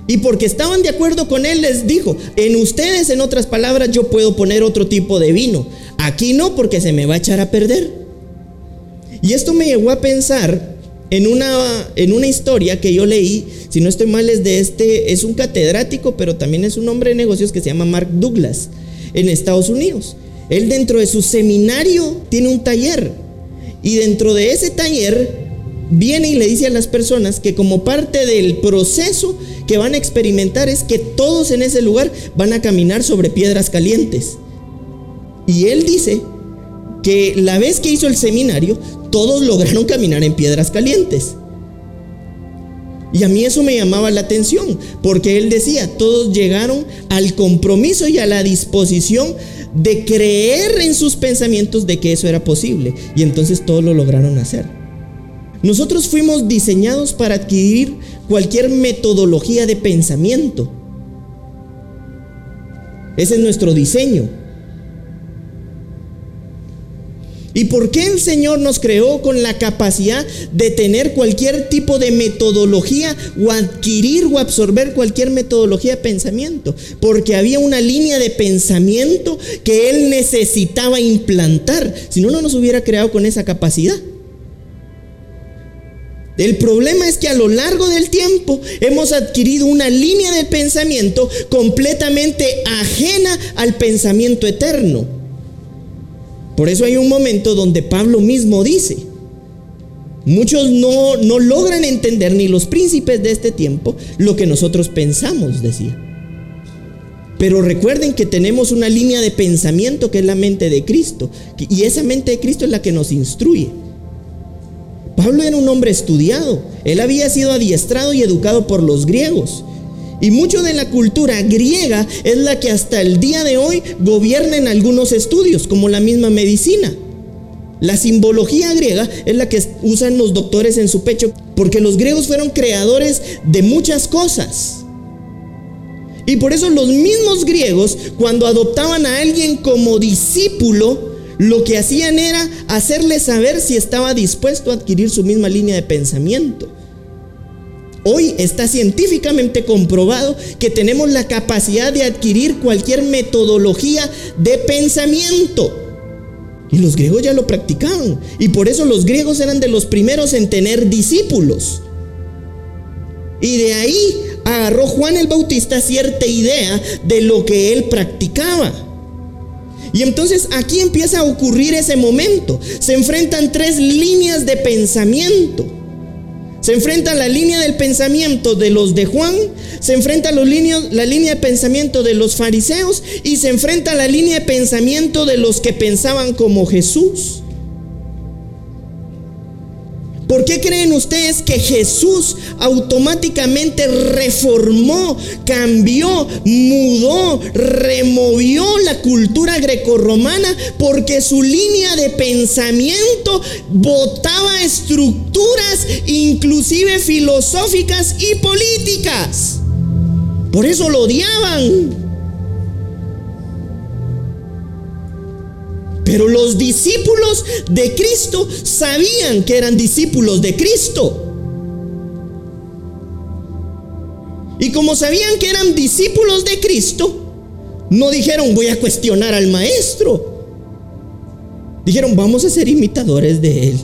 Y porque estaban de acuerdo con él, les dijo, en ustedes, en otras palabras, yo puedo poner otro tipo de vino. Aquí no, porque se me va a echar a perder. Y esto me llevó a pensar en una, en una historia que yo leí, si no estoy mal, es de este, es un catedrático, pero también es un hombre de negocios que se llama Mark Douglas, en Estados Unidos. Él dentro de su seminario tiene un taller y dentro de ese taller viene y le dice a las personas que como parte del proceso que van a experimentar es que todos en ese lugar van a caminar sobre piedras calientes. Y él dice que la vez que hizo el seminario, todos lograron caminar en piedras calientes. Y a mí eso me llamaba la atención, porque él decía, todos llegaron al compromiso y a la disposición de creer en sus pensamientos de que eso era posible. Y entonces todos lo lograron hacer. Nosotros fuimos diseñados para adquirir cualquier metodología de pensamiento. Ese es nuestro diseño. ¿Y por qué el Señor nos creó con la capacidad de tener cualquier tipo de metodología o adquirir o absorber cualquier metodología de pensamiento? Porque había una línea de pensamiento que Él necesitaba implantar. Si no, no nos hubiera creado con esa capacidad. El problema es que a lo largo del tiempo hemos adquirido una línea de pensamiento completamente ajena al pensamiento eterno. Por eso hay un momento donde Pablo mismo dice, muchos no, no logran entender ni los príncipes de este tiempo lo que nosotros pensamos, decía. Pero recuerden que tenemos una línea de pensamiento que es la mente de Cristo. Y esa mente de Cristo es la que nos instruye. Pablo era un hombre estudiado. Él había sido adiestrado y educado por los griegos. Y mucho de la cultura griega es la que hasta el día de hoy gobierna en algunos estudios, como la misma medicina. La simbología griega es la que usan los doctores en su pecho, porque los griegos fueron creadores de muchas cosas. Y por eso los mismos griegos, cuando adoptaban a alguien como discípulo, lo que hacían era hacerle saber si estaba dispuesto a adquirir su misma línea de pensamiento. Hoy está científicamente comprobado que tenemos la capacidad de adquirir cualquier metodología de pensamiento. Y los griegos ya lo practicaban. Y por eso los griegos eran de los primeros en tener discípulos. Y de ahí agarró Juan el Bautista cierta idea de lo que él practicaba. Y entonces aquí empieza a ocurrir ese momento. Se enfrentan tres líneas de pensamiento. Se enfrenta la línea del pensamiento de los de Juan, se enfrenta la línea de pensamiento de los fariseos y se enfrenta la línea de pensamiento de los que pensaban como Jesús. ¿Por qué creen ustedes que Jesús automáticamente reformó, cambió, mudó, removió la cultura grecorromana? Porque su línea de pensamiento botaba estructuras inclusive filosóficas y políticas. Por eso lo odiaban. Pero los discípulos de Cristo sabían que eran discípulos de Cristo. Y como sabían que eran discípulos de Cristo, no dijeron voy a cuestionar al maestro. Dijeron vamos a ser imitadores de él.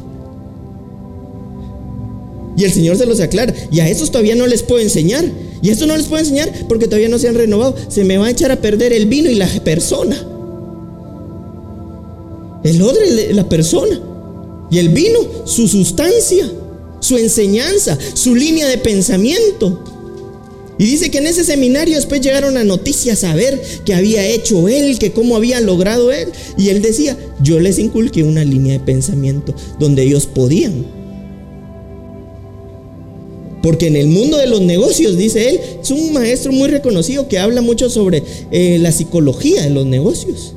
Y el Señor se los aclara. Y a esos todavía no les puedo enseñar. Y esto no les puedo enseñar porque todavía no se han renovado. Se me va a echar a perder el vino y la persona. El odre la persona. Y el vino, su sustancia, su enseñanza, su línea de pensamiento. Y dice que en ese seminario después llegaron a noticias a ver qué había hecho él, que cómo había logrado él. Y él decía, yo les inculqué una línea de pensamiento donde ellos podían. Porque en el mundo de los negocios, dice él, es un maestro muy reconocido que habla mucho sobre eh, la psicología de los negocios.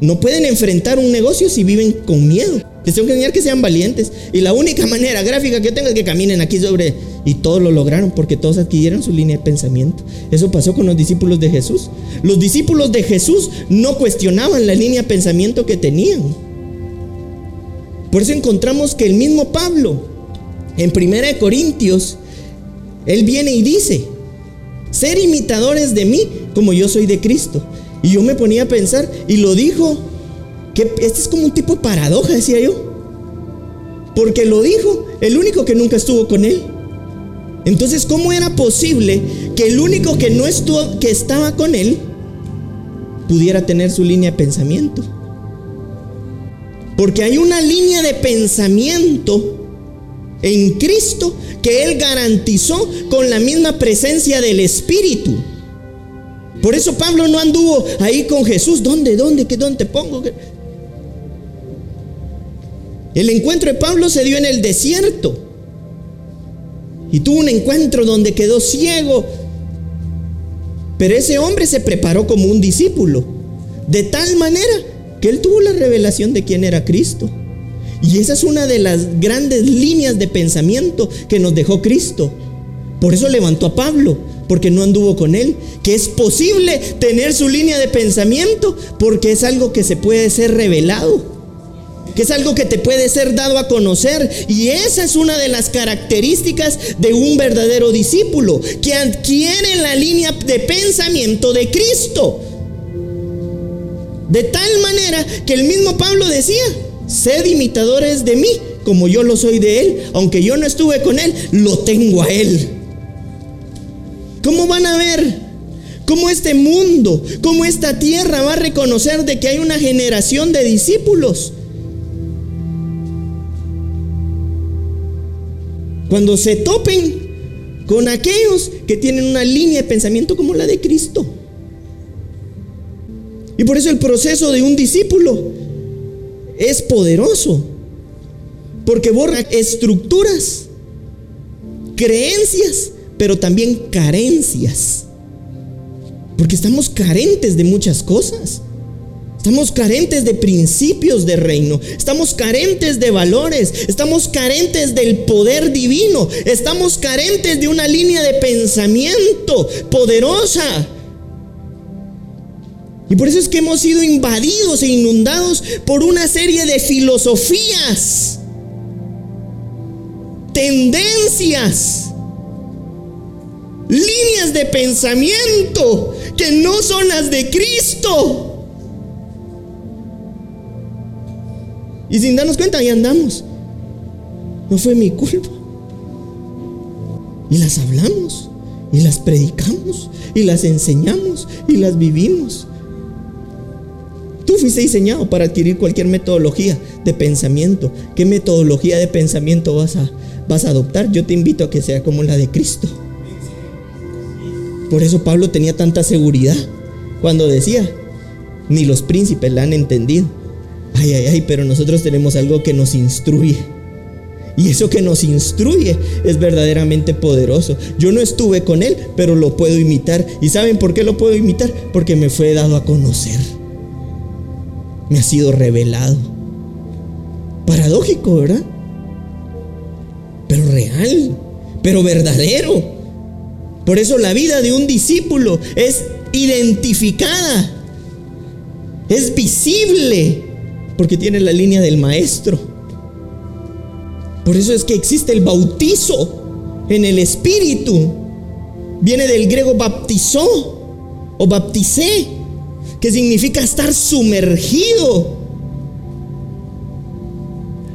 No pueden enfrentar un negocio si viven con miedo. Les tengo que enseñar que sean valientes. Y la única manera gráfica que tengo es que caminen aquí sobre... Y todos lo lograron porque todos adquirieron su línea de pensamiento. Eso pasó con los discípulos de Jesús. Los discípulos de Jesús no cuestionaban la línea de pensamiento que tenían. Por eso encontramos que el mismo Pablo, en 1 Corintios, él viene y dice, ser imitadores de mí como yo soy de Cristo. Y yo me ponía a pensar, y lo dijo, que este es como un tipo de paradoja, decía yo. Porque lo dijo el único que nunca estuvo con él. Entonces, ¿cómo era posible que el único que no estuvo, que estaba con él, pudiera tener su línea de pensamiento? Porque hay una línea de pensamiento en Cristo que Él garantizó con la misma presencia del Espíritu. Por eso Pablo no anduvo ahí con Jesús. ¿Dónde, dónde, qué, dónde te pongo? El encuentro de Pablo se dio en el desierto. Y tuvo un encuentro donde quedó ciego. Pero ese hombre se preparó como un discípulo. De tal manera que él tuvo la revelación de quién era Cristo. Y esa es una de las grandes líneas de pensamiento que nos dejó Cristo. Por eso levantó a Pablo porque no anduvo con él, que es posible tener su línea de pensamiento porque es algo que se puede ser revelado, que es algo que te puede ser dado a conocer y esa es una de las características de un verdadero discípulo, que adquiere la línea de pensamiento de Cristo. De tal manera que el mismo Pablo decía, sed imitadores de mí como yo lo soy de él, aunque yo no estuve con él, lo tengo a él. ¿Cómo van a ver? ¿Cómo este mundo, cómo esta tierra va a reconocer de que hay una generación de discípulos? Cuando se topen con aquellos que tienen una línea de pensamiento como la de Cristo. Y por eso el proceso de un discípulo es poderoso. Porque borra estructuras, creencias pero también carencias. Porque estamos carentes de muchas cosas. Estamos carentes de principios de reino. Estamos carentes de valores. Estamos carentes del poder divino. Estamos carentes de una línea de pensamiento poderosa. Y por eso es que hemos sido invadidos e inundados por una serie de filosofías, tendencias líneas de pensamiento que no son las de Cristo. Y sin darnos cuenta, ahí andamos. No fue mi culpa. Y las hablamos, y las predicamos, y las enseñamos, y las vivimos. Tú fuiste diseñado para adquirir cualquier metodología de pensamiento. ¿Qué metodología de pensamiento vas a, vas a adoptar? Yo te invito a que sea como la de Cristo. Por eso Pablo tenía tanta seguridad cuando decía, ni los príncipes la han entendido. Ay, ay, ay, pero nosotros tenemos algo que nos instruye. Y eso que nos instruye es verdaderamente poderoso. Yo no estuve con Él, pero lo puedo imitar. ¿Y saben por qué lo puedo imitar? Porque me fue dado a conocer. Me ha sido revelado. Paradójico, ¿verdad? Pero real, pero verdadero. Por eso la vida de un discípulo es identificada, es visible, porque tiene la línea del maestro. Por eso es que existe el bautizo en el Espíritu. Viene del griego baptizó o bapticé, que significa estar sumergido.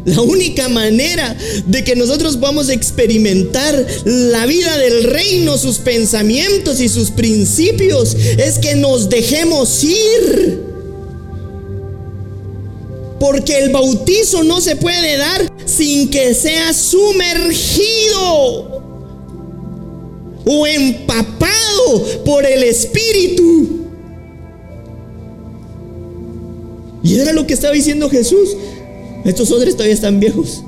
La única manera de que nosotros podamos experimentar la vida del reino, sus pensamientos y sus principios, es que nos dejemos ir. Porque el bautizo no se puede dar sin que sea sumergido o empapado por el Espíritu. Y era lo que estaba diciendo Jesús. Estos odres todavía están viejos.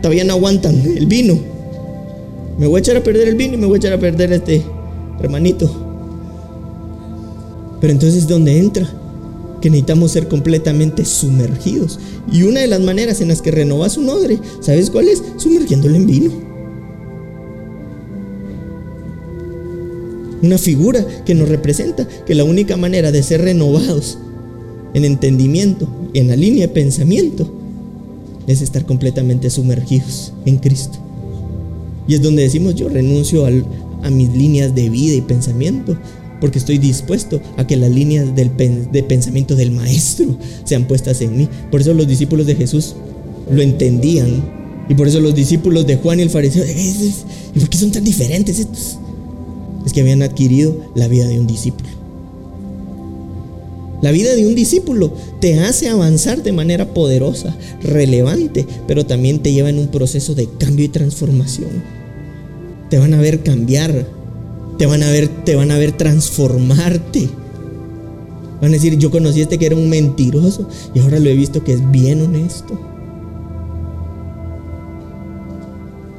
Todavía no aguantan el vino. Me voy a echar a perder el vino y me voy a echar a perder este hermanito. Pero entonces, ¿dónde entra? que necesitamos ser completamente sumergidos. Y una de las maneras en las que renovas un odre, ¿sabes cuál es? Sumergiéndolo en vino. Una figura que nos representa que la única manera de ser renovados en entendimiento y en la línea de pensamiento es estar completamente sumergidos en Cristo. Y es donde decimos yo renuncio a mis líneas de vida y pensamiento porque estoy dispuesto a que las líneas de pensamiento del maestro sean puestas en mí. Por eso los discípulos de Jesús lo entendían. Y por eso los discípulos de Juan y el fariseo, ¿y por qué son tan diferentes estos? Es que habían adquirido la vida de un discípulo. La vida de un discípulo te hace avanzar de manera poderosa, relevante, pero también te lleva en un proceso de cambio y transformación. Te van a ver cambiar, te van a ver, te van a ver transformarte. Van a decir, yo conocí a este que era un mentiroso y ahora lo he visto que es bien honesto.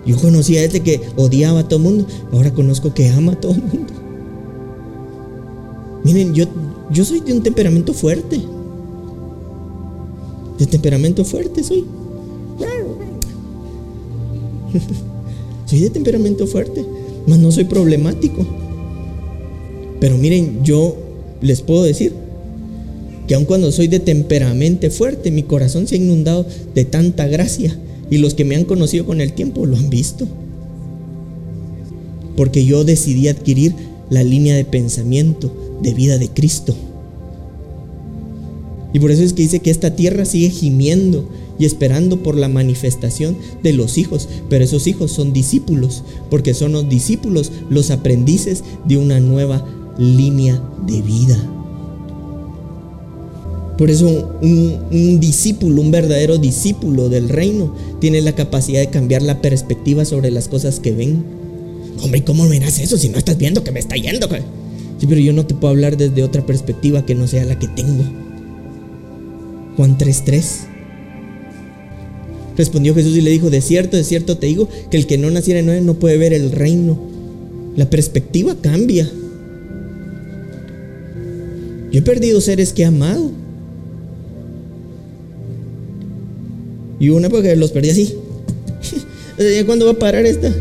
Yo conocí a este que odiaba a todo el mundo, ahora conozco que ama a todo el mundo. Miren, yo, yo soy de un temperamento fuerte. De temperamento fuerte soy. soy de temperamento fuerte. Mas no soy problemático. Pero miren, yo les puedo decir que aun cuando soy de temperamento fuerte, mi corazón se ha inundado de tanta gracia. Y los que me han conocido con el tiempo lo han visto. Porque yo decidí adquirir la línea de pensamiento de vida de Cristo. Y por eso es que dice que esta tierra sigue gimiendo y esperando por la manifestación de los hijos. Pero esos hijos son discípulos, porque son los discípulos los aprendices de una nueva línea de vida. Por eso un, discípulo, un verdadero discípulo del reino, tiene la capacidad de cambiar la perspectiva sobre las cosas que ven. Hombre, ¿cómo verás eso si no estás viendo que me está yendo? Sí, pero yo no te puedo hablar desde otra perspectiva que no sea la que tengo. Juan 3:3. Respondió Jesús y le dijo, de cierto, de cierto te digo, que el que no naciera de nuevo no puede ver el reino. La perspectiva cambia. Yo he perdido seres que he amado. Y una porque los perdí así. ¿Cuándo va a parar esta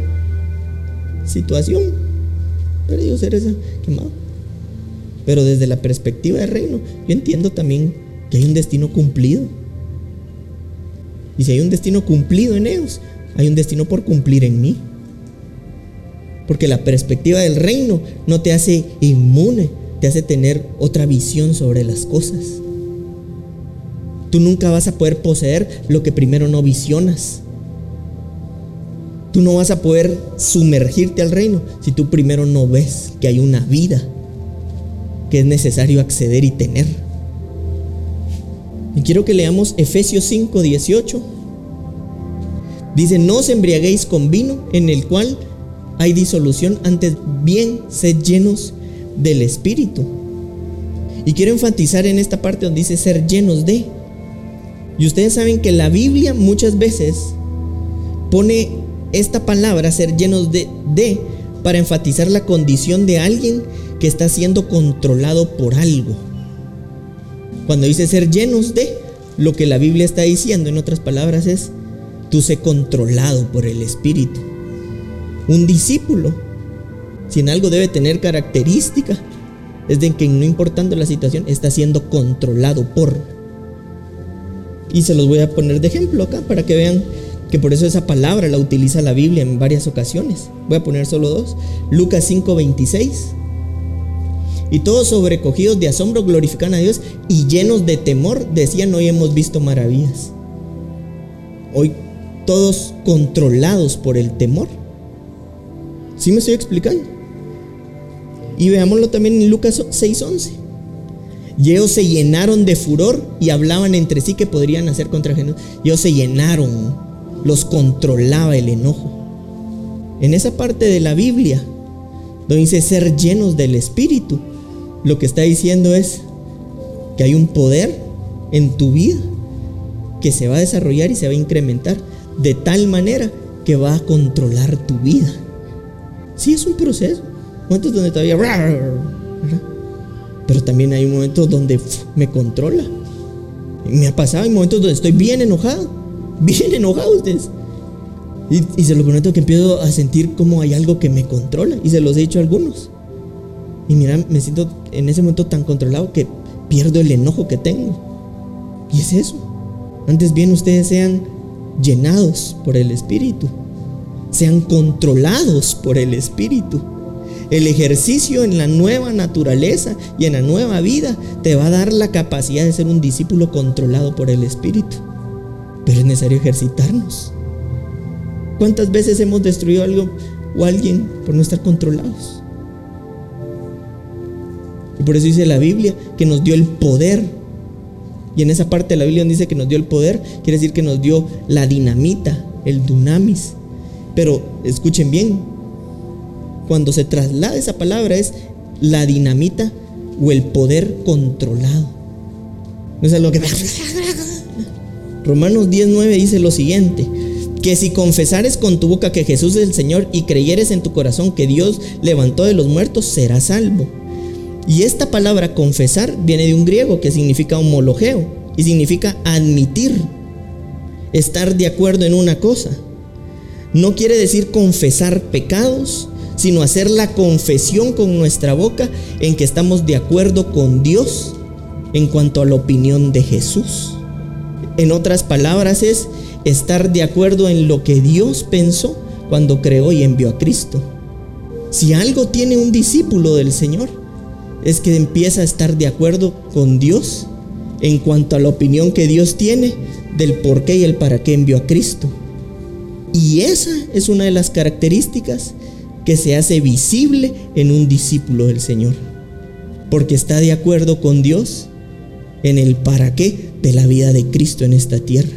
situación? Perdido seres quemados. Pero desde la perspectiva del reino, yo entiendo también que hay un destino cumplido. Y si hay un destino cumplido en ellos, hay un destino por cumplir en mí. Porque la perspectiva del reino no te hace inmune, te hace tener otra visión sobre las cosas. Tú nunca vas a poder poseer lo que primero no visionas. Tú no vas a poder sumergirte al reino si tú primero no ves que hay una vida que es necesario acceder y tener. Y quiero que leamos Efesios 5, 18. Dice, no os embriaguéis con vino en el cual hay disolución, antes bien sed llenos del Espíritu. Y quiero enfatizar en esta parte donde dice ser llenos de. Y ustedes saben que la Biblia muchas veces pone esta palabra, ser llenos de, de, para enfatizar la condición de alguien que está siendo controlado por algo. Cuando dice ser llenos de, lo que la Biblia está diciendo, en otras palabras, es, tú sé controlado por el Espíritu. Un discípulo, si en algo debe tener característica, es de que no importando la situación, está siendo controlado por. Y se los voy a poner de ejemplo acá para que vean que por eso esa palabra la utiliza la Biblia en varias ocasiones. Voy a poner solo dos. Lucas 5:26. Y todos sobrecogidos de asombro glorifican a Dios y llenos de temor decían, hoy hemos visto maravillas. Hoy todos controlados por el temor. ¿Sí me estoy explicando? Y veámoslo también en Lucas 6:11. Y ellos se llenaron de furor y hablaban entre sí que podrían hacer contra Jesús. Ellos se llenaron, los controlaba el enojo. En esa parte de la Biblia, donde dice ser llenos del Espíritu, lo que está diciendo es que hay un poder en tu vida que se va a desarrollar y se va a incrementar de tal manera que va a controlar tu vida. Sí, es un proceso. Momentos donde todavía... Pero también hay momentos donde me controla. Me ha pasado, hay momentos donde estoy bien enojado. Bien enojado ustedes. Y, se lo prometo que empiezo a sentir como hay algo que me controla. Y se los he dicho a algunos. Y mira, me siento en ese momento tan controlado que pierdo el enojo que tengo. Y es eso. Antes bien ustedes sean llenados por el Espíritu. Sean controlados por el Espíritu. El ejercicio en la nueva naturaleza y en la nueva vida te va a dar la capacidad de ser un discípulo controlado por el Espíritu. Pero es necesario ejercitarnos. ¿Cuántas veces hemos destruido algo o alguien por no estar controlados? Y por eso dice la Biblia que nos dio el poder. Y en esa parte de la Biblia donde dice que nos dio el poder, quiere decir que nos dio la dinamita, el dunamis. Pero escuchen bien, cuando se traslada esa palabra es la dinamita o el poder controlado. No es algo que... Romanos 19 dice lo siguiente, que si confesares con tu boca que Jesús es el Señor y creyeres en tu corazón que Dios levantó de los muertos, serás salvo. Y esta palabra confesar viene de un griego que significa homologeo y significa admitir, estar de acuerdo en una cosa. No quiere decir confesar pecados, sino hacer la confesión con nuestra boca en que estamos de acuerdo con Dios en cuanto a la opinión de Jesús. En otras palabras es estar de acuerdo en lo que Dios pensó cuando creó y envió a Cristo. Si algo tiene un discípulo del Señor, es que empieza a estar de acuerdo con Dios en cuanto a la opinión que Dios tiene del por qué y el para qué envió a Cristo. Y esa es una de las características que se hace visible en un discípulo del Señor. Porque está de acuerdo con Dios en el para qué de la vida de Cristo en esta tierra.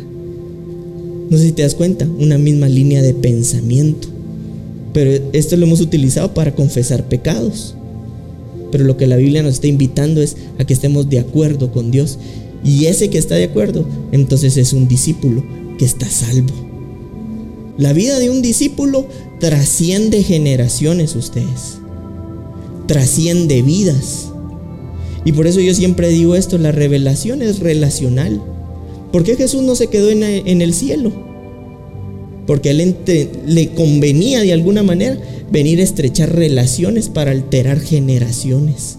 No sé si te das cuenta, una misma línea de pensamiento. Pero esto lo hemos utilizado para confesar pecados. Pero lo que la Biblia nos está invitando es a que estemos de acuerdo con Dios. Y ese que está de acuerdo, entonces es un discípulo que está salvo. La vida de un discípulo trasciende generaciones ustedes. Trasciende vidas. Y por eso yo siempre digo esto, la revelación es relacional. ¿Por qué Jesús no se quedó en, el cielo? Porque a él le convenía de alguna manera venir a estrechar relaciones para alterar generaciones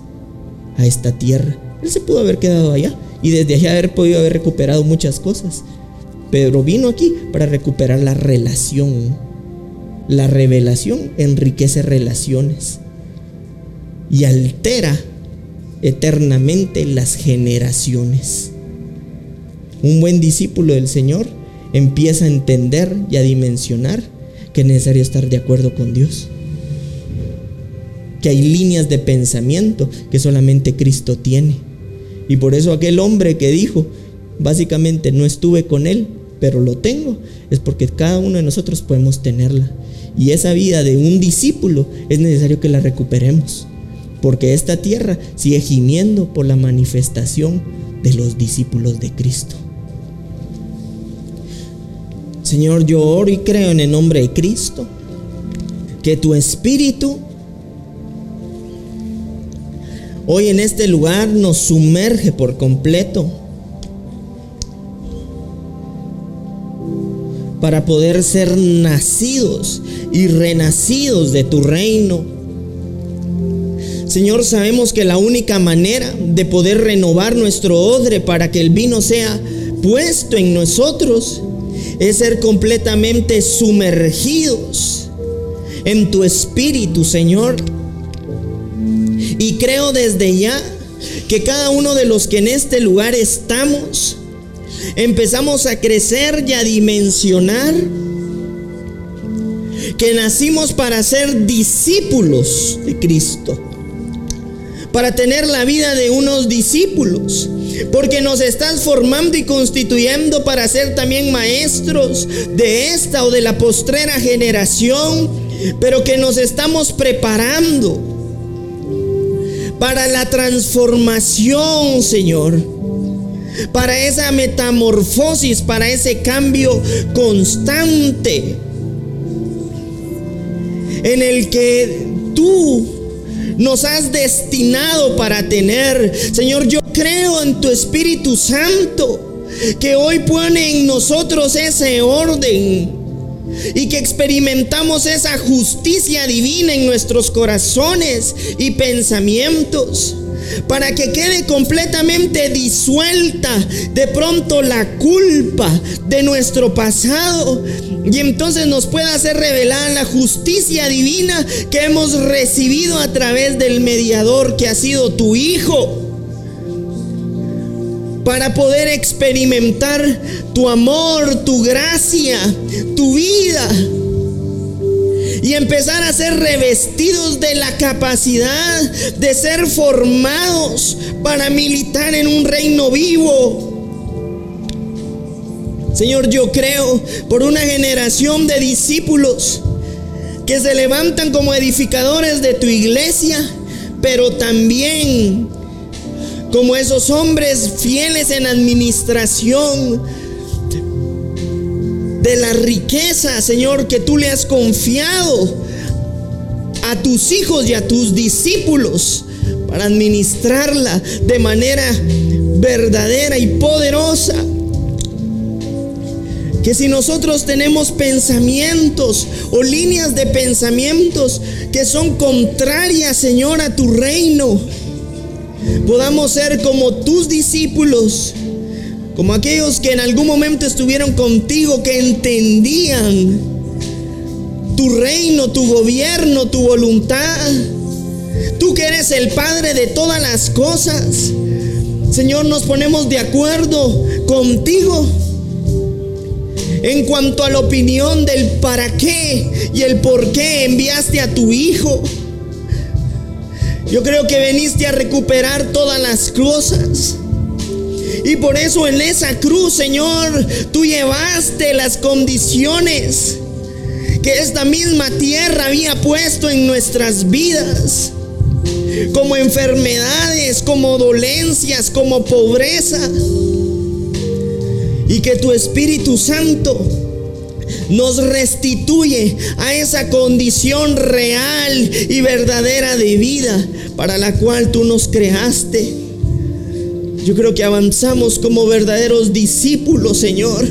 a esta tierra. Él se pudo haber quedado allá y desde allá haber podido haber recuperado muchas cosas. Pero vino aquí para recuperar la relación. La revelación enriquece relaciones y altera eternamente las generaciones. Un buen discípulo del Señor empieza a entender y a dimensionar que es necesario estar de acuerdo con Dios que hay líneas de pensamiento que solamente Cristo tiene. Y por eso aquel hombre que dijo, básicamente no estuve con él, pero lo tengo, es porque cada uno de nosotros podemos tenerla. Y esa vida de un discípulo es necesario que la recuperemos, porque esta tierra sigue gimiendo por la manifestación de los discípulos de Cristo. Señor, yo oro y creo en el nombre de Cristo que tu espíritu hoy en este lugar nos sumerge por completo para poder ser nacidos y renacidos de tu reino. Señor, sabemos que la única manera de poder renovar nuestro odre para que el vino sea puesto en nosotros es ser completamente sumergidos en tu espíritu, Señor. Y creo desde ya que cada uno de los que en este lugar estamos, empezamos a crecer y a dimensionar que nacimos para ser discípulos de Cristo, para tener la vida de unos discípulos, porque nos estás formando y constituyendo para ser también maestros de esta o de la postrera generación, pero que nos estamos preparando para la transformación, Señor para esa metamorfosis, para ese cambio constante en el que tú nos has destinado para tener. Señor, yo creo en tu Espíritu Santo que hoy pone en nosotros ese orden y que experimentamos esa justicia divina en nuestros corazones y pensamientos para que quede completamente disuelta de pronto la culpa de nuestro pasado y entonces nos pueda hacer revelar la justicia divina que hemos recibido a través del mediador que ha sido tu Hijo para poder experimentar tu amor, tu gracia, tu vida y empezar a ser revestidos de la capacidad de ser formados para militar en un reino vivo. Señor, yo creo por una generación de discípulos que se levantan como edificadores de tu iglesia, pero también como esos hombres fieles en administración de la riqueza, Señor, que tú le has confiado a tus hijos y a tus discípulos para administrarla de manera verdadera y poderosa. Que si nosotros tenemos pensamientos o líneas de pensamientos que son contrarias, Señor, a tu reino, podamos ser como tus discípulos como aquellos que en algún momento estuvieron contigo, que entendían tu reino, tu gobierno, tu voluntad. Tú que eres el Padre de todas las cosas. Señor, nos ponemos de acuerdo contigo en cuanto a la opinión del para qué y el por qué enviaste a tu Hijo. Yo creo que veniste a recuperar todas las cosas. Y por eso en esa cruz, Señor, tú llevaste las condiciones que esta misma tierra había puesto en nuestras vidas. Como enfermedades, como dolencias, como pobreza. Y que tu Espíritu Santo nos restituye a esa condición real y verdadera de vida para la cual tú nos creaste. Yo creo que avanzamos como verdaderos discípulos, Señor.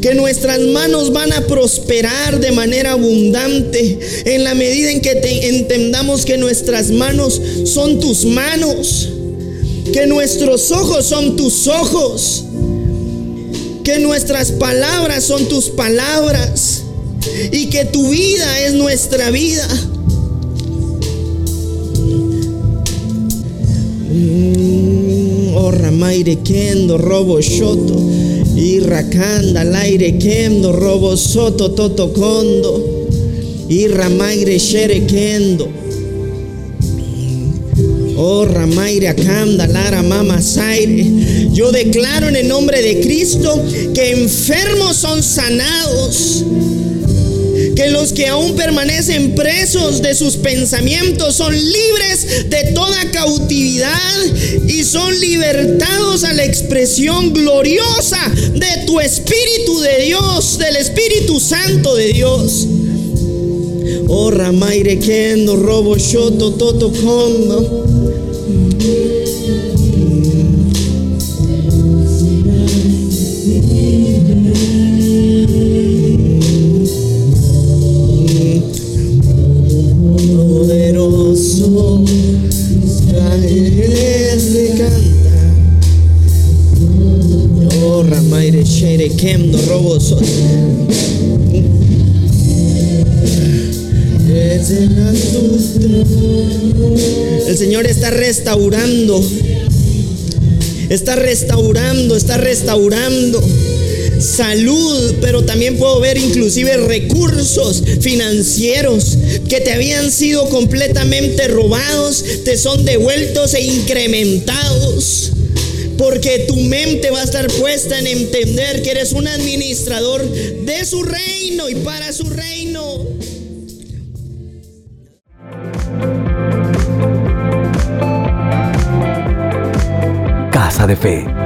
Que nuestras manos van a prosperar de manera abundante en la medida en que entendamos que nuestras manos son tus manos. Que nuestros ojos son tus ojos. Que nuestras palabras son tus palabras. Y que tu vida es nuestra vida. Maire kendo robo shoto. Y rakanda aire kendo robo soto toto kondo. Y ramaire shere kendo. Oh, Ramaire Akanda, Lara Mama Zaire. Yo declaro en el nombre de Cristo que enfermos son sanados que los que aún permanecen presos de sus pensamientos son libres de toda cautividad y son libertados a la expresión gloriosa de tu Espíritu de Dios, del Espíritu Santo de Dios. Oh, Ramaire Kendo, Robo Shoto, Toto Kondo. El Señor está restaurando. Está restaurando, está restaurando salud, pero también puedo ver inclusive recursos financieros que te habían sido completamente robados, te son devueltos e incrementados. Porque tu mente va a estar puesta en entender que eres un administrador de su reino y para su reino. Casa de Fe